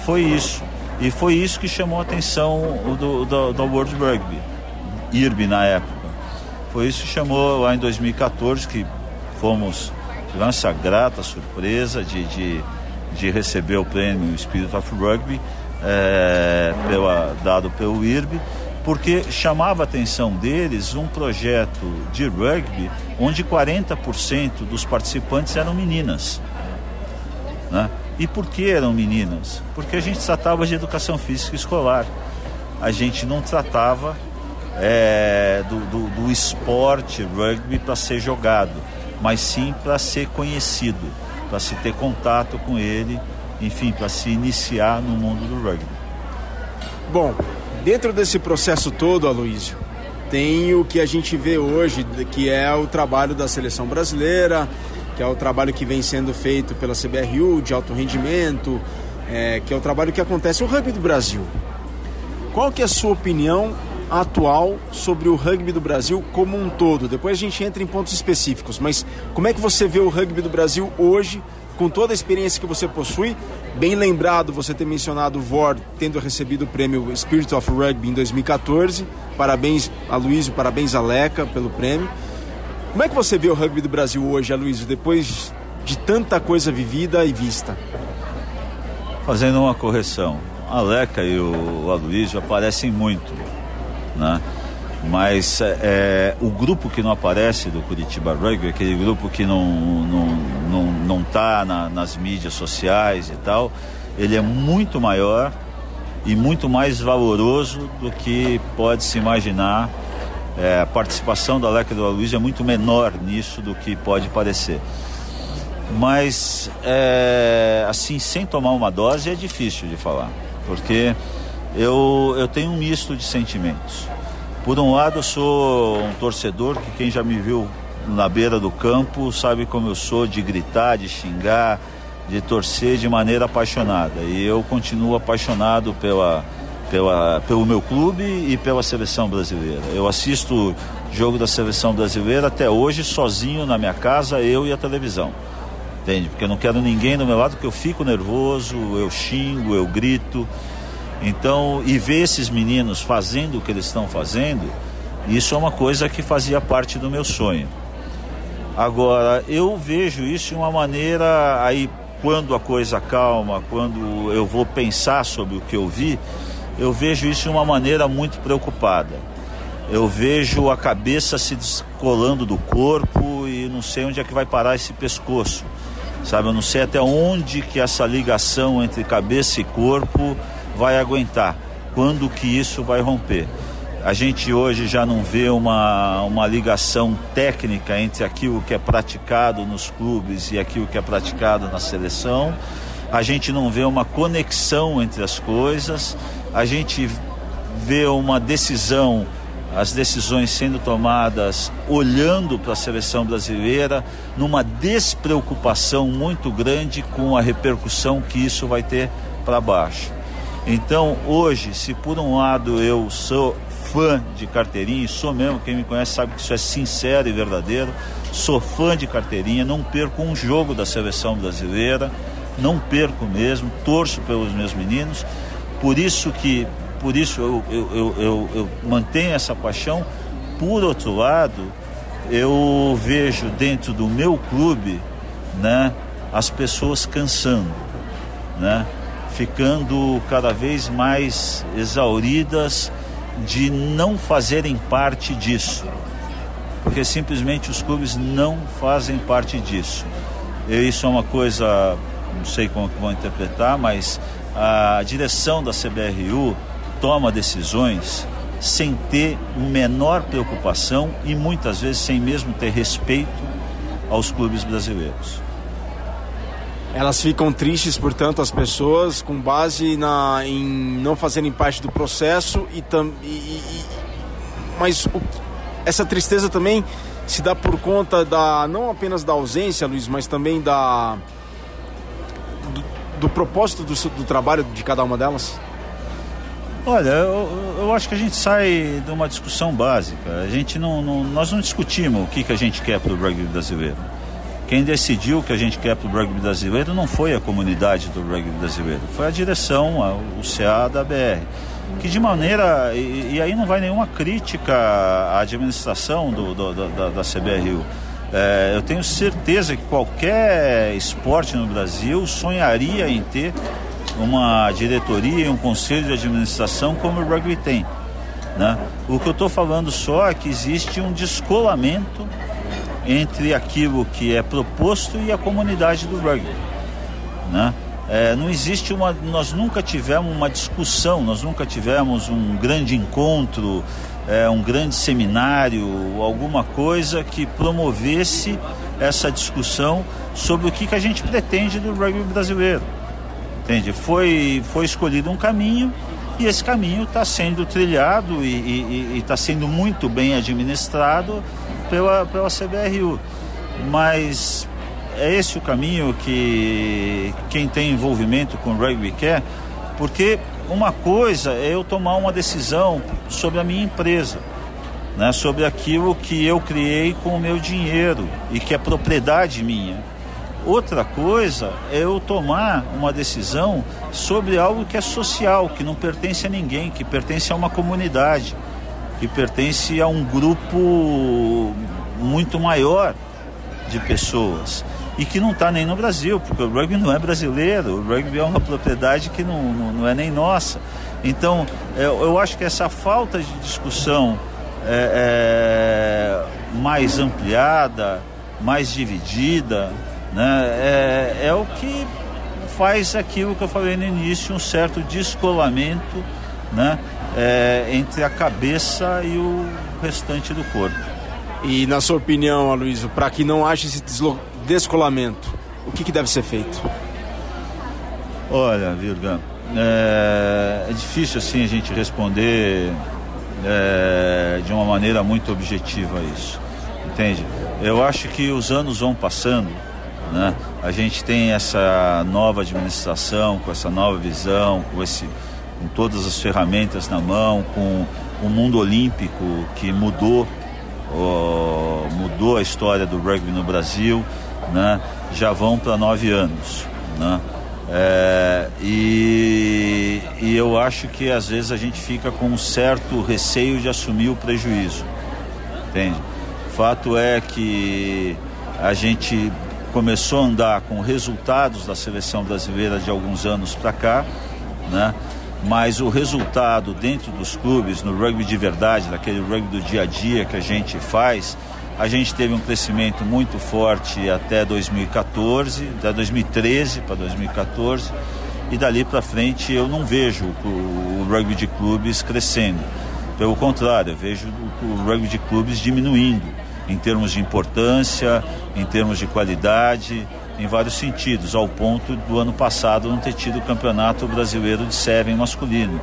Speaker 2: foi isso. E foi isso que chamou a atenção do, do, do World Rugby, IRB na época. Foi isso que chamou lá em 2014 que fomos, tivemos essa grata surpresa de, de, de receber o prêmio Spirit of Rugby é, pela, dado pelo IRB, porque chamava a atenção deles um projeto de rugby onde 40% dos participantes eram meninas. Né? E por que eram meninas? Porque a gente tratava de educação física escolar. A gente não tratava é, do, do, do esporte rugby para ser jogado, mas sim para ser conhecido, para se ter contato com ele, enfim, para se iniciar no mundo do rugby.
Speaker 1: Bom, dentro desse processo todo, Aloísio, tem o que a gente vê hoje, que é o trabalho da seleção brasileira, que é o trabalho que vem sendo feito pela CBRU de alto rendimento, é, que é o trabalho que acontece no rugby do Brasil. Qual que é a sua opinião atual sobre o rugby do Brasil como um todo? Depois a gente entra em pontos específicos, mas como é que você vê o rugby do Brasil hoje, com toda a experiência que você possui? Bem lembrado você ter mencionado o VOR tendo recebido o prêmio Spirit of Rugby em 2014. Parabéns a Luiz, parabéns a Leca pelo prêmio. Como é que você vê o rugby do Brasil hoje, Aloysio, depois de tanta coisa vivida e vista?
Speaker 2: Fazendo uma correção, a Leca e o Aloysio aparecem muito, né? Mas é, o grupo que não aparece do Curitiba Rugby, aquele grupo que não não não, não tá na, nas mídias sociais e tal, ele é muito maior e muito mais valoroso do que pode se imaginar. É, a participação da e do Aloysio é muito menor nisso do que pode parecer. Mas, é, assim, sem tomar uma dose é difícil de falar, porque eu, eu tenho um misto de sentimentos. Por um lado, eu sou um torcedor que quem já me viu na beira do campo sabe como eu sou de gritar, de xingar, de torcer de maneira apaixonada. E eu continuo apaixonado pela, pela, pelo meu clube e pela seleção brasileira. Eu assisto jogo da seleção brasileira até hoje sozinho na minha casa, eu e a televisão. Entende? Porque eu não quero ninguém do meu lado, porque eu fico nervoso, eu xingo, eu grito. Então, e ver esses meninos fazendo o que eles estão fazendo, isso é uma coisa que fazia parte do meu sonho. Agora, eu vejo isso de uma maneira aí quando a coisa calma, quando eu vou pensar sobre o que eu vi, eu vejo isso de uma maneira muito preocupada. Eu vejo a cabeça se descolando do corpo e não sei onde é que vai parar esse pescoço. Sabe, eu não sei até onde que essa ligação entre cabeça e corpo vai aguentar, quando que isso vai romper. A gente hoje já não vê uma, uma ligação técnica entre aquilo que é praticado nos clubes e aquilo que é praticado na seleção. A gente não vê uma conexão entre as coisas. A gente vê uma decisão as decisões sendo tomadas olhando para a seleção brasileira, numa despreocupação muito grande com a repercussão que isso vai ter para baixo. Então, hoje, se por um lado eu sou fã de carteirinha, e sou mesmo, quem me conhece sabe que isso é sincero e verdadeiro, sou fã de carteirinha, não perco um jogo da seleção brasileira, não perco mesmo, torço pelos meus meninos, por isso que por isso eu, eu, eu, eu, mantenho essa paixão. Por outro lado, eu vejo dentro do meu clube né, as pessoas cansando, né, ficando cada vez mais exauridas de não fazerem parte disso, porque simplesmente os clubes não fazem parte disso. E isso é uma coisa, não sei como vão interpretar, mas a direção da CBRU toma decisões sem ter menor preocupação e muitas vezes sem mesmo ter respeito aos clubes brasileiros.
Speaker 1: Elas ficam tristes, portanto, as pessoas, com base na, em não fazerem parte do processo e, tam, e mas o, essa tristeza também se dá por conta da não apenas da ausência, Luiz, mas também da do, do propósito do, do trabalho de cada uma delas.
Speaker 2: Olha, eu, eu, acho que a gente sai de uma discussão básica. A gente não, não nós não discutimos o que, que a gente quer para o rugby brasileiro. Quem decidiu que a gente quer para o rugby brasileiro não foi a comunidade do rugby brasileiro, foi a direção, o CA da BR. Que de maneira, e, e aí não vai nenhuma crítica à administração do, do, da, da CBRU. É, eu tenho certeza que qualquer esporte no Brasil sonharia em ter uma diretoria e um conselho de administração como o rugby tem. Né? O que eu estou falando só é que existe um descolamento entre aquilo que é proposto e a comunidade do rugby. Né? É, não existe uma. Nós nunca tivemos uma discussão, nós nunca tivemos um grande encontro, é, um grande seminário, alguma coisa que promovesse essa discussão sobre o que, que a gente pretende do rugby brasileiro. Entende? Foi, foi escolhido um caminho e esse caminho está sendo trilhado e está sendo muito bem administrado pela, pela CBRU. Mas é esse o caminho que quem tem envolvimento com o rugby quer, porque uma coisa é eu tomar uma decisão sobre a minha empresa, né, sobre aquilo que eu criei com o meu dinheiro e que é propriedade minha. Outra coisa é eu tomar uma decisão sobre algo que é social, que não pertence a ninguém, que pertence a uma comunidade, que pertence a um grupo muito maior de pessoas. e que não está nem no Brasil, porque o rugby não é brasileiro, o rugby é uma propriedade que não, não, não é nem nossa. Então, eu, eu, acho que essa falta de discussão é, é, mais ampliada, mais dividida, né, é, é o que faz aquilo que eu falei no início, um certo descolamento né, é, entre a cabeça e o restante do corpo.
Speaker 1: E na sua opinião, Aloysio, para que não haja esse descolamento, o que, que deve ser feito?
Speaker 2: Olha, Virga, é, é difícil assim a gente responder é, de uma maneira muito objetiva isso, entende? Eu acho que os anos vão passando, né? A gente tem essa nova administração, com essa nova visão, com esse com todas as ferramentas na mão, com o mundo olímpico que mudou, mudou a história do rugby no Brasil, né? já vão para nove anos. Né? É, e, e eu acho que às vezes a gente fica com um certo receio de assumir o prejuízo. Entende? Fato é que a gente começou a andar com resultados da seleção brasileira de alguns anos para cá, né? Mas o resultado dentro dos clubes, no rugby de verdade, naquele rugby do dia a dia que a gente faz, a gente teve um crescimento muito forte até 2014, até 2013 para 2014, e dali para frente eu não vejo o, rugby de clubes crescendo. Pelo contrário, eu vejo o rugby de clubes diminuindo em termos de importância, em termos de qualidade, em vários sentidos, ao ponto do ano passado não ter tido o campeonato brasileiro de Seven masculino.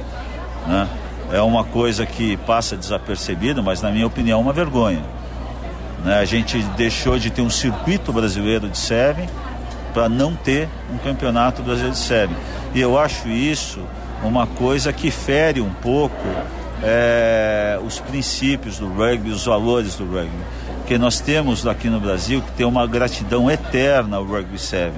Speaker 2: Né? É uma coisa que passa desapercebida, mas na minha opinião é uma vergonha. Né? A gente deixou de ter um circuito brasileiro de Seven para não ter um campeonato brasileiro de Seven. E eu acho isso uma coisa que fere um pouco é, os princípios do rugby, os valores do rugby porque nós temos aqui no Brasil que ter uma gratidão eterna ao Rugby 7,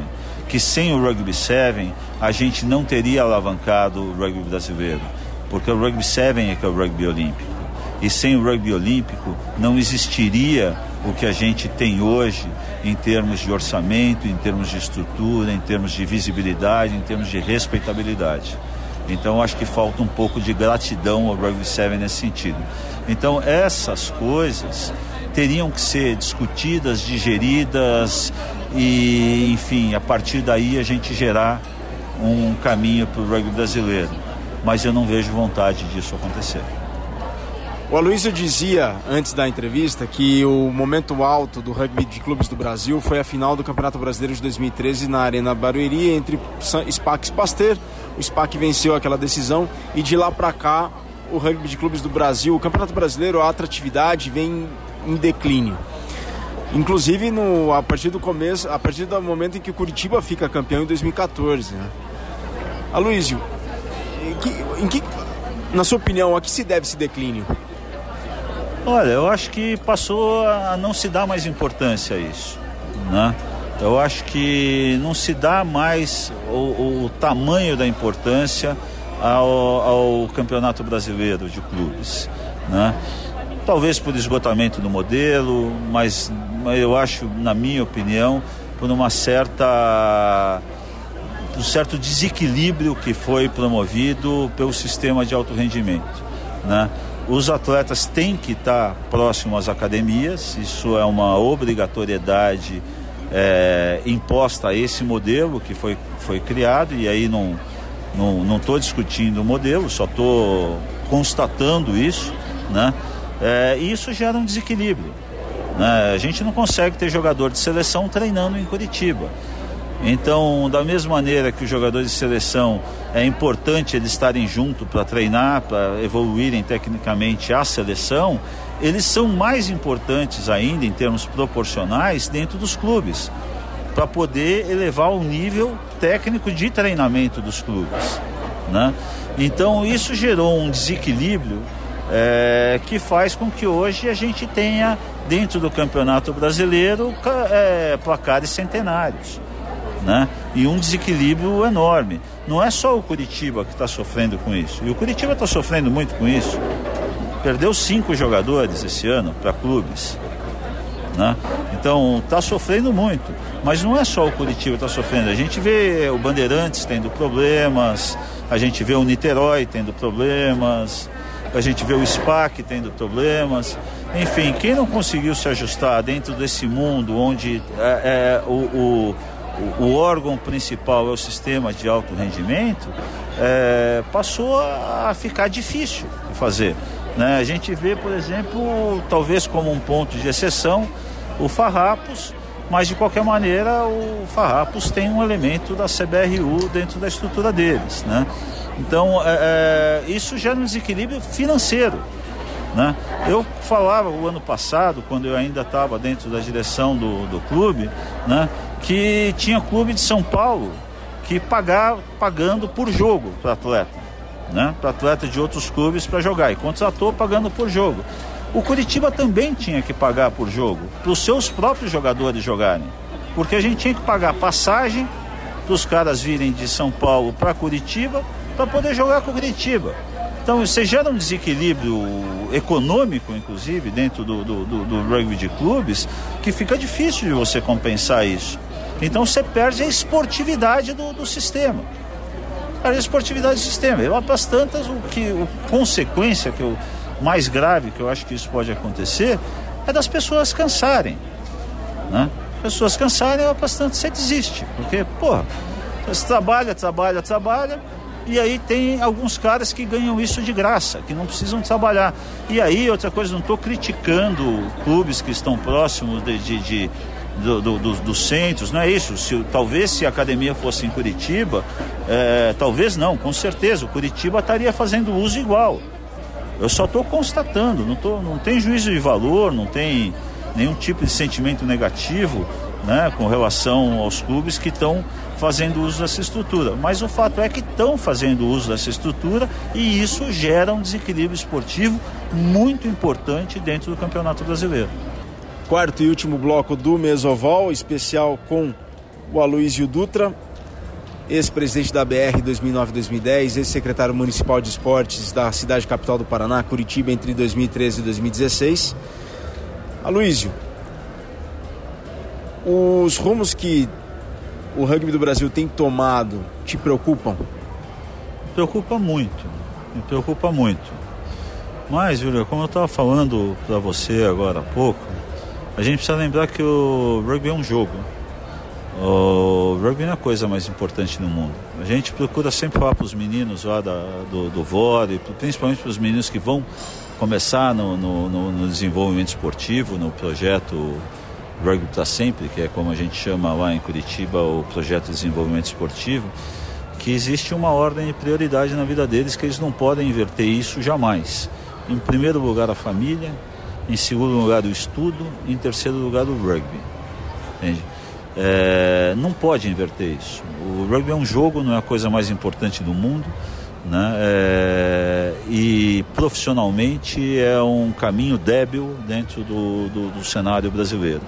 Speaker 2: que sem o Rugby 7 a gente não teria alavancado o rugby brasileiro, porque o Rugby 7 é que é o rugby olímpico. E sem o rugby olímpico não existiria o que a gente tem hoje em termos de orçamento, em termos de estrutura, em termos de visibilidade, em termos de respeitabilidade. Então acho que falta um pouco de gratidão ao Rugby 7 nesse sentido. Então essas coisas teriam que ser discutidas, digeridas e, enfim, a partir daí a gente gerar um caminho para o rugby brasileiro. Mas eu não vejo vontade disso acontecer.
Speaker 1: O Aloysio dizia antes da entrevista que o momento alto do rugby de clubes do Brasil foi a final do Campeonato Brasileiro de 2013 na Arena Barueri entre SPAC e Pasteur. O SPAC venceu aquela decisão e de lá para cá o rugby de clubes do Brasil, o Campeonato Brasileiro, a atratividade vem em declínio. Inclusive no, a partir do começo, a partir do momento em que o Curitiba fica campeão em 2014. Né? Aloysio, em que, em que, na sua opinião, a que se deve esse declínio?
Speaker 2: Olha, eu acho que passou a não se dar mais importância a isso. Né? Eu acho que não se dá mais o, o tamanho da importância ao, ao Campeonato Brasileiro de Clubes. Né? Talvez por esgotamento do modelo, mas, eu acho, na minha opinião, por uma certa um certo desequilíbrio que foi promovido pelo sistema de alto rendimento, né? Os atletas têm que estar próximos às academias, isso é uma obrigatoriedade é, imposta a esse modelo que foi, foi criado, e aí não estou não, não discutindo o modelo, só estou constatando isso, né? É, e isso gera um desequilíbrio. Né? A gente não consegue ter jogador de seleção treinando em Curitiba. Então, da mesma maneira que os jogadores de seleção é importante eles estarem juntos para treinar, para evoluírem tecnicamente a seleção, eles são mais importantes ainda em termos proporcionais dentro dos clubes, para poder elevar o nível técnico de treinamento dos clubes. Né? Então, isso gerou um desequilíbrio é, que faz com que hoje a gente tenha dentro do Campeonato Brasileiro é, placares centenários. Né? E um desequilíbrio enorme. Não é só o Curitiba que está sofrendo com isso. E o Curitiba está sofrendo muito com isso. Perdeu cinco jogadores esse ano para clubes. Né? Então está sofrendo muito. Mas não é só o Curitiba está sofrendo. A gente vê o Bandeirantes tendo problemas, a gente vê o Niterói tendo problemas, a gente vê o SPAC tendo problemas. Enfim, quem não conseguiu se ajustar dentro desse mundo onde é, é o, o, o, órgão principal é o sistema de alto rendimento, é, passou a ficar difícil de fazer. Né? A gente vê, por exemplo, talvez como um ponto de exceção, o Farrapos, mas de qualquer maneira o Farrapos tem um elemento da CBRU dentro da estrutura deles. Né? Então é, é, isso gera um desequilíbrio financeiro. Né? Eu falava o ano passado, quando eu ainda estava dentro da direção do, do clube, né, que tinha clube de São Paulo que pagava pagando por jogo para atleta, né, para atleta de outros clubes para jogar e contratou pagando por jogo. O Curitiba também tinha que pagar por jogo, para os seus próprios jogadores jogarem. Porque a gente tinha que pagar passagem para os caras virem de São Paulo para Curitiba para poder jogar com Curitiba. Então você gera um desequilíbrio econômico, inclusive, dentro do, do, do, do rugby de clubes, que fica difícil de você compensar isso. Então você perde a esportividade do, do sistema. A esportividade do sistema. Eu, para tantas, o que, o consequência que eu mais grave que eu acho que isso pode acontecer é das pessoas cansarem. Né? Pessoas cansarem, bastante você desiste. Porque, porra, você trabalha, trabalha, trabalha, e aí tem alguns caras que ganham isso de graça, que não precisam trabalhar. E aí, outra coisa, não estou criticando clubes que estão próximos de, de, de do, do, do, dos centros, não é isso. Se, talvez se a academia fosse em Curitiba, é, talvez não, com certeza, o Curitiba estaria fazendo uso igual. Eu só estou constatando, não, tô, não tem juízo de valor, não tem nenhum tipo de sentimento negativo né, com relação aos clubes que estão fazendo uso dessa estrutura. Mas o fato é que estão fazendo uso dessa estrutura e isso gera um desequilíbrio esportivo muito importante dentro do Campeonato Brasileiro.
Speaker 1: Quarto e último bloco do Mesoval, especial com o Aloysio Dutra ex-presidente da BR 2009-2010, ex-secretário municipal de esportes da cidade capital do Paraná, Curitiba, entre 2013 e 2016. Aloísio, os rumos que o rugby do Brasil tem tomado te preocupam?
Speaker 2: Preocupa muito, me preocupa muito. Mas, Júlio, como eu estava falando para você agora há pouco, a gente precisa lembrar que o rugby é um jogo. O rugby não é a coisa mais importante no mundo. A gente procura sempre falar para os meninos lá da, do, do vôlei, principalmente para os meninos que vão começar no, no, no, desenvolvimento esportivo, no projeto Rugby para Sempre, que é como a gente chama lá em Curitiba o projeto de desenvolvimento esportivo, que existe uma ordem de prioridade na vida deles que eles não podem inverter isso jamais. Em primeiro lugar a família, em segundo lugar o estudo, em terceiro lugar o rugby. Entende? É, não pode inverter isso. O rugby é um jogo, não é a coisa mais importante do mundo. Né? É, e profissionalmente é um caminho débil dentro do, do, do, cenário brasileiro.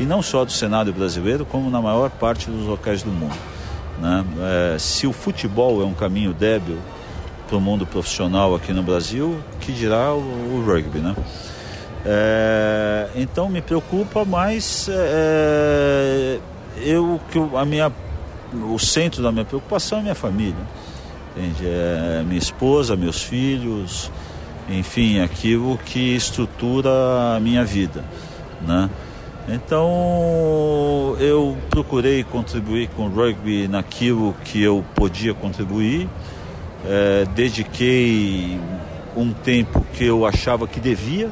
Speaker 2: E não só do cenário brasileiro, como na maior parte dos locais do mundo. Né? É, se o futebol é um caminho débil para o mundo profissional aqui no Brasil, que dirá o, o rugby. Né? É, então me preocupa, mas é, eu que a minha o centro da minha preocupação é minha família entende é minha esposa meus filhos enfim aquilo que estrutura a minha vida né então eu procurei contribuir com o rugby naquilo que eu podia contribuir é, dediquei um tempo que eu achava que devia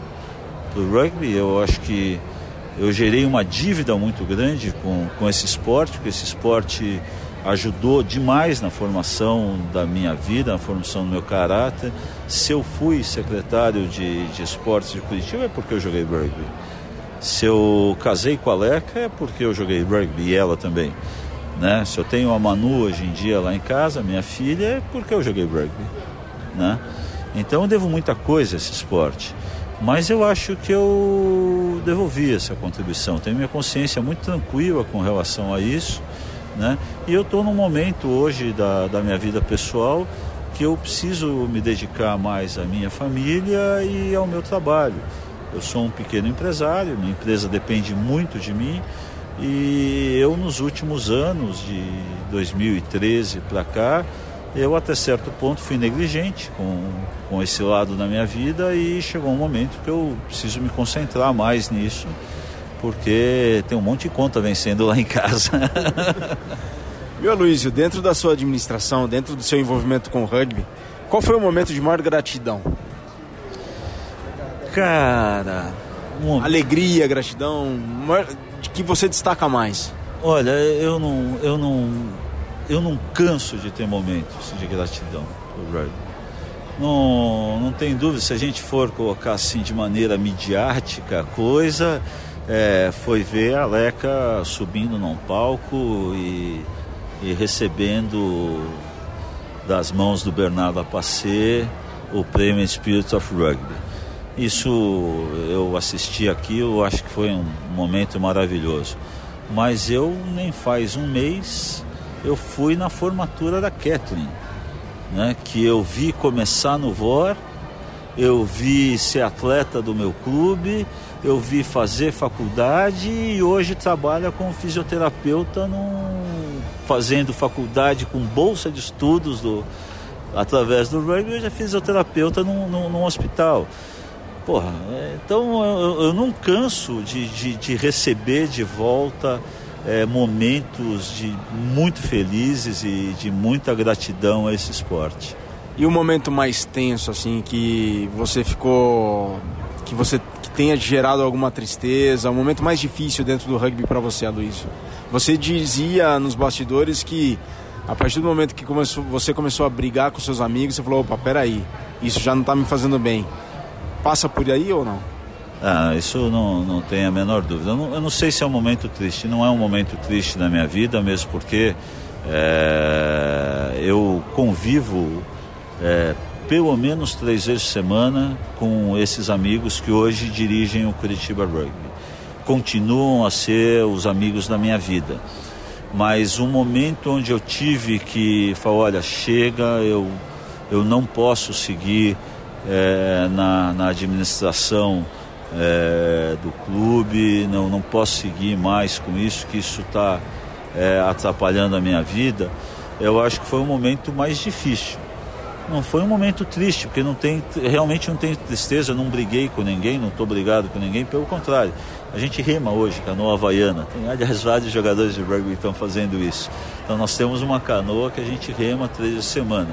Speaker 2: para o rugby eu acho que eu gerei uma dívida muito grande com, com esse esporte, porque esse esporte ajudou demais na formação da minha vida, na formação do meu caráter. Se eu fui secretário de, de esportes de Curitiba é porque eu joguei rugby. Se eu casei com a Leca é porque eu joguei rugby e ela também. Né? Se eu tenho a Manu hoje em dia lá em casa, minha filha, é porque eu joguei rugby. Né? Então eu devo muita coisa a esse esporte. Mas eu acho que eu devolvi essa contribuição. Tenho minha consciência muito tranquila com relação a isso. Né? E eu estou num momento hoje da, da minha vida pessoal que eu preciso me dedicar mais à minha família e ao meu trabalho. Eu sou um pequeno empresário, minha empresa depende muito de mim e eu nos últimos anos, de 2013 para cá, eu até certo ponto fui negligente com, com esse lado da minha vida e chegou um momento que eu preciso me concentrar mais nisso, porque tem um monte de conta vencendo lá em casa.
Speaker 1: Meu Luísio, dentro da sua administração, dentro do seu envolvimento com o rugby, qual foi o momento de maior gratidão?
Speaker 2: Cara,
Speaker 1: um... alegria, gratidão, de que você destaca mais?
Speaker 2: Olha, eu não, eu não, eu não canso de ter momentos de gratidão pro rugby. Não, não tem dúvida, se a gente for colocar assim de maneira midiática a coisa, é, foi ver a Leca subindo num palco e, e recebendo das mãos do Bernardo Apacê o prêmio Spirit of Rugby. Isso eu assisti aqui, eu acho que foi um momento maravilhoso. Mas eu nem faz um mês eu fui na formatura da Kathleen, né, que eu vi começar no VOR, eu vi ser atleta do meu clube, eu vi fazer faculdade e hoje trabalha como fisioterapeuta num, fazendo faculdade com bolsa de estudos do, através do rugby, já fisioterapeuta num, num, num hospital. Porra, é, então eu, eu, não canso de, de, de receber de volta é, momentos de muito felizes e de muita gratidão a esse esporte.
Speaker 1: E o momento mais tenso, assim, que você ficou. que você que tenha gerado alguma tristeza, o momento mais difícil dentro do rugby para você, Aloysio? Você dizia nos bastidores que a partir do momento que começou, você começou a brigar com seus amigos, você falou: opa, peraí, isso já não está me fazendo bem. Passa por aí ou não?
Speaker 2: Ah, isso não, não tem a menor dúvida. Eu não, eu não, sei se é um momento triste. Não é um momento triste na minha vida, mesmo porque é, eu convivo é, pelo menos três vezes por semana com esses amigos que hoje dirigem o Curitiba Rugby. Continuam a ser os amigos da minha vida. Mas um momento onde eu tive que falar, olha, chega, eu, eu não posso seguir é, na, na administração é, do clube, não, não posso seguir mais com isso, que isso está é, atrapalhando a minha vida, eu acho que foi um momento mais difícil. Não foi um momento triste, porque não tem, realmente não tem tristeza, não briguei com ninguém, não estou brigado com ninguém, pelo contrário. A gente rema hoje, canoa havaiana. Tem, aliás, vários jogadores de rugby estão fazendo isso. Então nós temos uma canoa que a gente rema três vezes semana.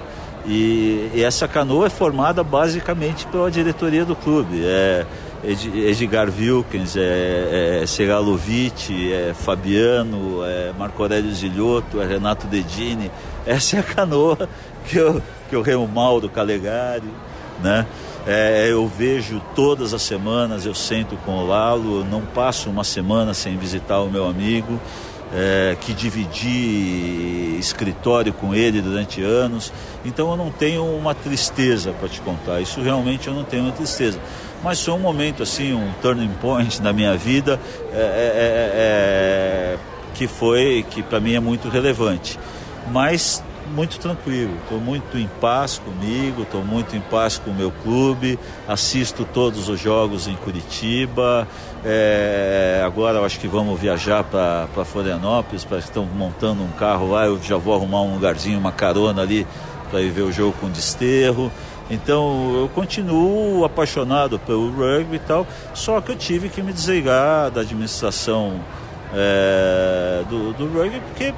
Speaker 2: E, e, essa canoa é formada basicamente pela diretoria do clube. É, Edgar Wilkins, é, é Segalovic, é Fabiano, é Marco Aurélio Zilhoto, é Renato Dedini. Essa é a canoa que eu, que eu remo mal do Calegari, né? É, eu vejo todas as semanas, eu sento com o Lalo, não passo uma semana sem visitar o meu amigo, é, que dividi escritório com ele durante anos. Então eu não tenho uma tristeza para te contar, isso realmente eu não tenho uma tristeza mas foi um momento assim, um turning point na minha vida é, é, é, é que foi, que para mim é muito relevante. Mas muito tranquilo, estou muito em paz comigo, estou muito em paz com o meu clube, assisto todos os jogos em Curitiba. É, agora eu acho que vamos viajar para Florianópolis, que estão montando um carro lá, eu já vou arrumar um lugarzinho, uma carona ali para ir ver o jogo com desterro. Então eu continuo apaixonado pelo rugby e tal, só que eu tive que me desligar da administração é, do, do, rugby porque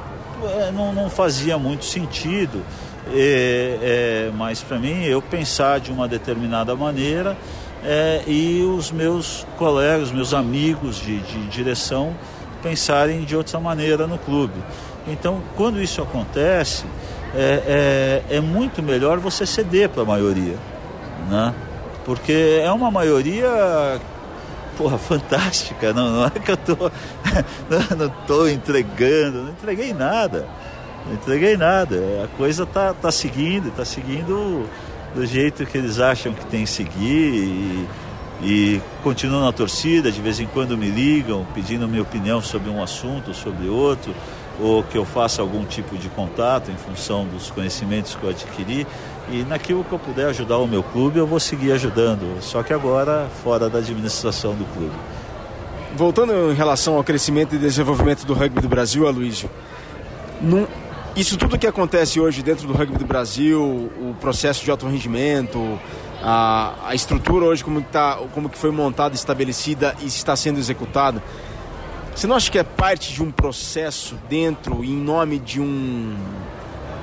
Speaker 2: não, não, fazia muito sentido. É, mas para mim eu pensar de uma determinada maneira é, e os meus colegas, meus amigos de, de direção pensarem de outra maneira no clube. Então, quando isso acontece, é, é, é muito melhor você ceder para a maioria, né? Porque é uma maioria porra, fantástica. Não, não é que eu tô, não, não tô entregando, não entreguei nada. Não entreguei nada. A coisa tá, tá seguindo, tá seguindo do jeito que eles acham que tem que seguir e, e continuam na torcida, de vez em quando me ligam pedindo minha opinião sobre um assunto, sobre outro. ou que eu faça algum tipo de contato em função dos conhecimentos que eu adquiri. E naquilo que eu puder ajudar o meu clube, eu vou seguir ajudando. Só que agora fora da administração do clube.
Speaker 1: Voltando em relação ao crescimento e desenvolvimento do rugby do Brasil, Aloysio, num, isso tudo que acontece hoje dentro do rugby do Brasil, o processo de alto rendimento, a, a estrutura hoje como, tá, como que foi montada, estabelecida e está sendo executada, você não acha que é parte de um processo dentro, em nome de um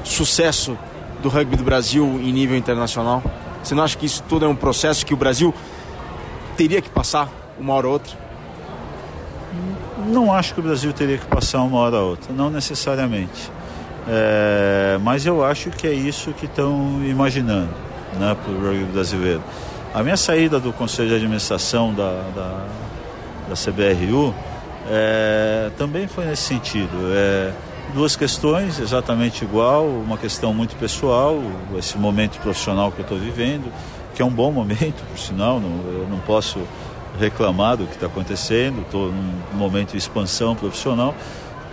Speaker 1: sucesso do rugby do Brasil em nível internacional? Você não acha que isso tudo é um processo que o Brasil teria que passar uma hora ou outra?
Speaker 2: Não acho que o Brasil teria que passar uma hora ou outra, não necessariamente. É, mas eu acho que é isso que estão imaginando né, para o rugby brasileiro. A minha saída do Conselho de Administração da, da, da CBRU é, também foi nesse sentido. É, duas questões exatamente igual, uma questão muito pessoal, esse momento profissional que eu estou vivendo, que é um bom momento, por sinal, não, eu não posso reclamar do que está acontecendo, estou num momento de expansão profissional,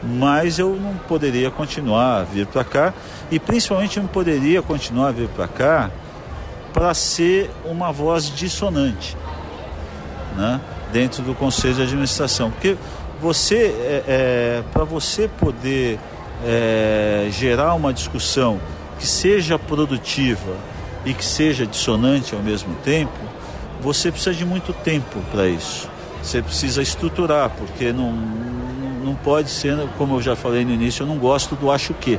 Speaker 2: mas eu não poderia continuar a vir para cá e principalmente não poderia continuar a vir para cá para ser uma voz dissonante né, dentro do conselho de administração. Porque você, é, é, para você poder é, gerar uma discussão que seja produtiva e que seja dissonante ao mesmo tempo, você precisa de muito tempo para isso. Você precisa estruturar, porque não, não pode ser, como eu já falei no início, eu não gosto do acho que.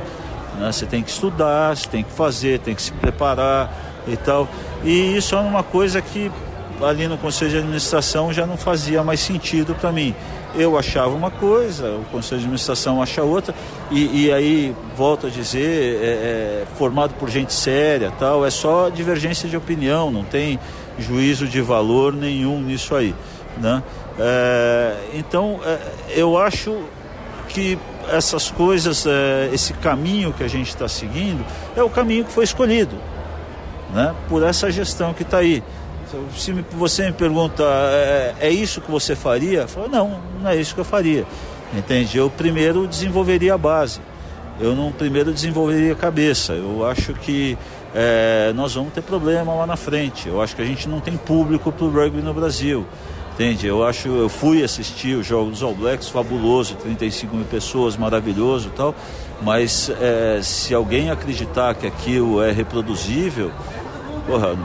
Speaker 2: Né? Você tem que estudar, você tem que fazer, tem que se preparar e tal. E isso é uma coisa que ali no Conselho de Administração já não fazia mais sentido para mim. Eu achava uma coisa, o Conselho de Administração acha outra, e, e aí, volto a dizer, é, é, formado por gente séria, tal, é só divergência de opinião, não tem juízo de valor nenhum nisso aí. Né? É, então, é, eu acho que essas coisas, é, esse caminho que a gente está seguindo, é o caminho que foi escolhido né? por essa gestão que está aí. Se você me pergunta, é, é, isso que você faria? Eu falo, não, não é isso que eu faria. Entende? Eu primeiro desenvolveria a base. Eu não primeiro desenvolveria a cabeça. Eu acho que é, nós vamos ter problema lá na frente. Eu acho que a gente não tem público para o rugby no Brasil. Entende? Eu acho, eu fui assistir o jogo dos All Blacks, fabuloso, 35 mil pessoas, maravilhoso tal. Mas é, se alguém acreditar que aquilo é reproduzível, porra,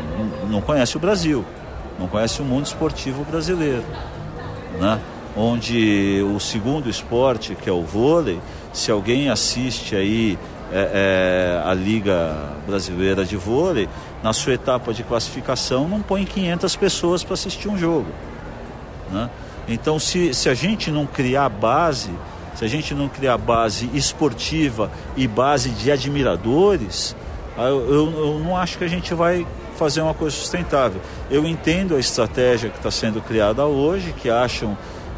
Speaker 2: não, conhece o Brasil, não conhece o mundo esportivo brasileiro, né? Onde o segundo esporte, que é o vôlei, se alguém assiste aí é, é, a Liga Brasileira de Vôlei, na sua etapa de classificação, não põe 500 pessoas para assistir um jogo. Né? Então, se, se a gente não criar base, se a gente não criar base esportiva e base de admiradores, eu, eu, eu não acho que a gente vai fazer uma coisa sustentável. Eu entendo a estratégia que está sendo criada hoje, que acham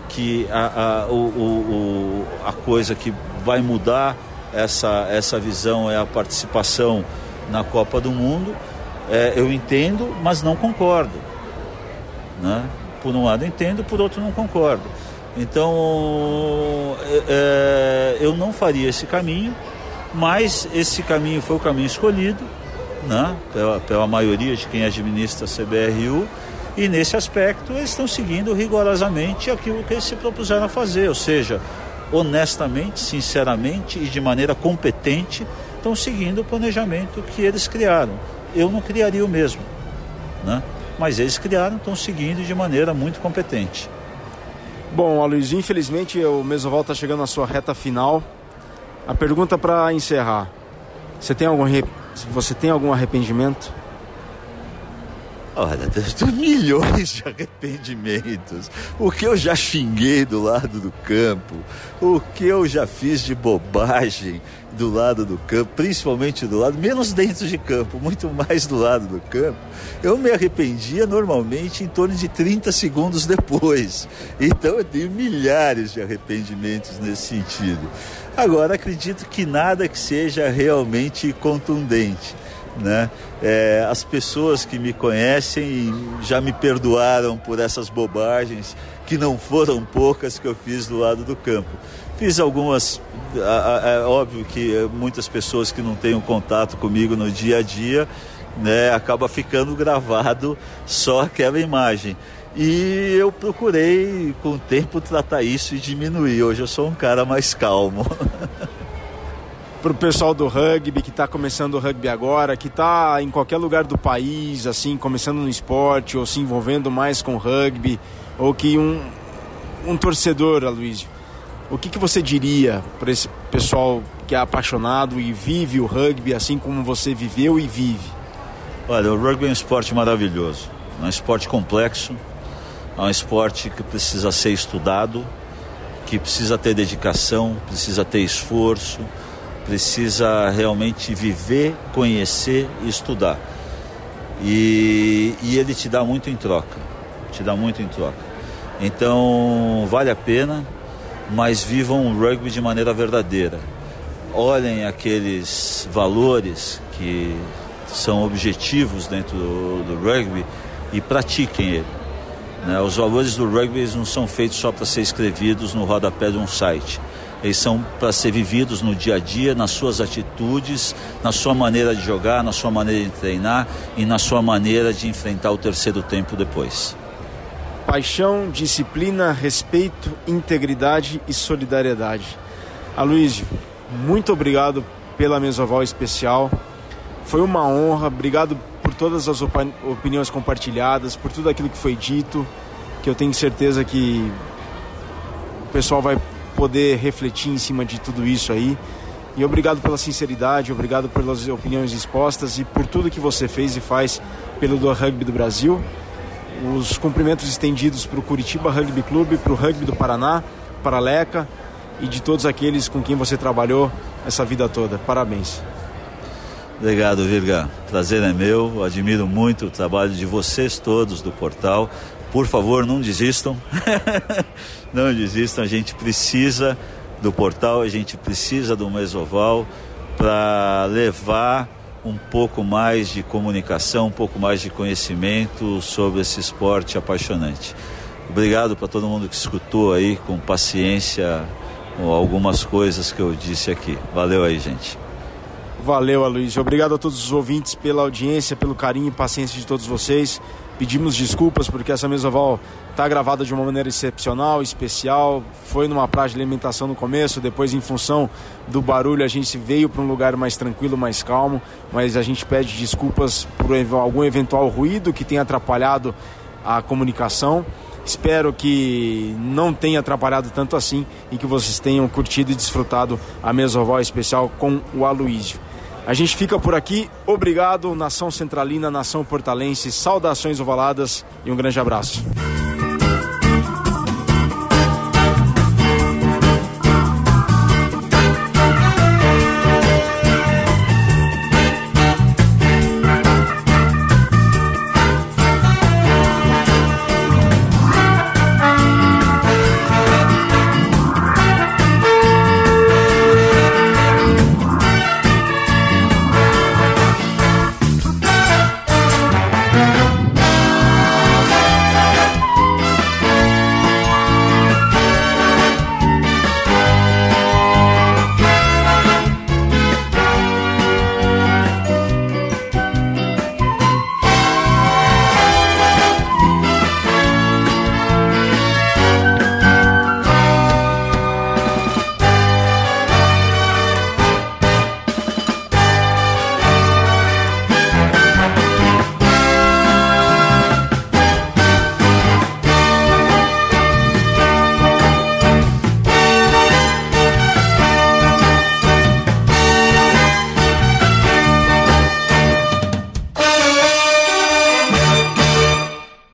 Speaker 2: que a, a, o, o, a coisa que vai mudar essa, essa visão é a participação na Copa do Mundo. É, eu entendo, mas não concordo. Né? Por um lado entendo, por outro não concordo. Então é, é, eu não faria esse caminho, mas esse caminho foi o caminho escolhido né? pela, pela maioria de quem administra a CBRU. E nesse aspecto eles estão seguindo rigorosamente aquilo que eles se propuseram a fazer, ou seja, honestamente, sinceramente e de maneira competente estão seguindo o planejamento que eles criaram. Eu não criaria o mesmo, né? mas eles criaram, estão seguindo de maneira muito competente.
Speaker 1: Bom, Aloysio, infelizmente o Mesoval está chegando à sua reta final. A pergunta para encerrar: você tem algum você tem algum arrependimento?
Speaker 2: Olha, tem milhões de arrependimentos. O que eu já xinguei do lado do campo, o que eu já fiz de bobagem do lado do campo, principalmente do lado, menos dentro de campo, muito mais do lado do campo, eu me arrependia normalmente em torno de 30 segundos depois. Então eu tenho milhares de arrependimentos nesse sentido. Agora acredito que nada que seja realmente contundente. né? É, as pessoas que me conhecem já me perdoaram por essas bobagens que não foram poucas que eu fiz do lado do campo. Fiz algumas, é óbvio que muitas pessoas que não têm um contato comigo no dia a dia, né, acaba ficando gravado só aquela imagem. E eu procurei, com o tempo, tratar isso e diminuir. Hoje eu sou um cara mais calmo.
Speaker 1: para o pessoal do rugby que está começando o rugby agora, que está em qualquer lugar do país, assim, começando no esporte ou se envolvendo mais com rugby, ou que um, um torcedor, Aloysio, o que, que você diria para esse pessoal que é apaixonado e vive o rugby assim como você viveu e vive?
Speaker 2: Olha, o rugby é um esporte maravilhoso, é um esporte complexo, é um esporte que precisa ser estudado, que precisa ter dedicação, precisa ter esforço, precisa realmente viver, conhecer e estudar. E, e ele te dá muito em troca, te dá muito em troca. Então vale a pena, mas vivam o rugby de maneira verdadeira. Olhem aqueles valores que são objetivos dentro do, do rugby e pratiquem ele. Né? Os valores do rugby não são feitos só para ser escrevidos no rodapé de um site eles são para ser vividos no dia a dia, nas suas atitudes, na sua maneira de jogar, na sua maneira de treinar e na sua maneira de enfrentar o terceiro tempo depois.
Speaker 1: Paixão, disciplina, respeito, integridade e solidariedade. Aloysio, muito obrigado pela mesoval especial. Foi uma honra, obrigado por todas as opiniões compartilhadas, por tudo aquilo que foi dito, que eu tenho certeza que o pessoal vai poder refletir em cima de tudo isso aí. E obrigado pela sinceridade, obrigado pelas opiniões expostas e por tudo que você fez e faz pelo do Rugby do Brasil. Os cumprimentos estendidos para o Curitiba Rugby Clube, para o Rugby do Paraná, para a Leca e de todos aqueles com quem você trabalhou essa vida toda. Parabéns.
Speaker 2: Obrigado, Virga. Prazer é meu. Admiro muito o trabalho de vocês todos do portal. Por favor, não desistam. não desistam, a gente precisa do portal, a gente precisa do Mesoval para levar um pouco mais de comunicação, um pouco mais de conhecimento sobre esse esporte apaixonante. Obrigado para todo mundo que escutou aí com paciência algumas coisas que eu disse aqui. Valeu aí, gente.
Speaker 1: Valeu, Aloysio. Obrigado a todos os ouvintes pela audiência, pelo carinho e paciência de todos vocês. Pedimos desculpas porque essa mesa oval está gravada de uma maneira excepcional, especial. Foi numa praia de alimentação no começo, depois, em função do barulho, a gente veio para um lugar mais tranquilo, mais calmo. Mas a gente pede desculpas por algum eventual ruído que tenha atrapalhado a comunicação. Espero que não tenha atrapalhado tanto assim e que vocês tenham curtido e desfrutado a mesa oval especial com o Aloísio. A gente fica por aqui. Obrigado, nação centralina, nação portalense. Saudações ovaladas e um grande abraço.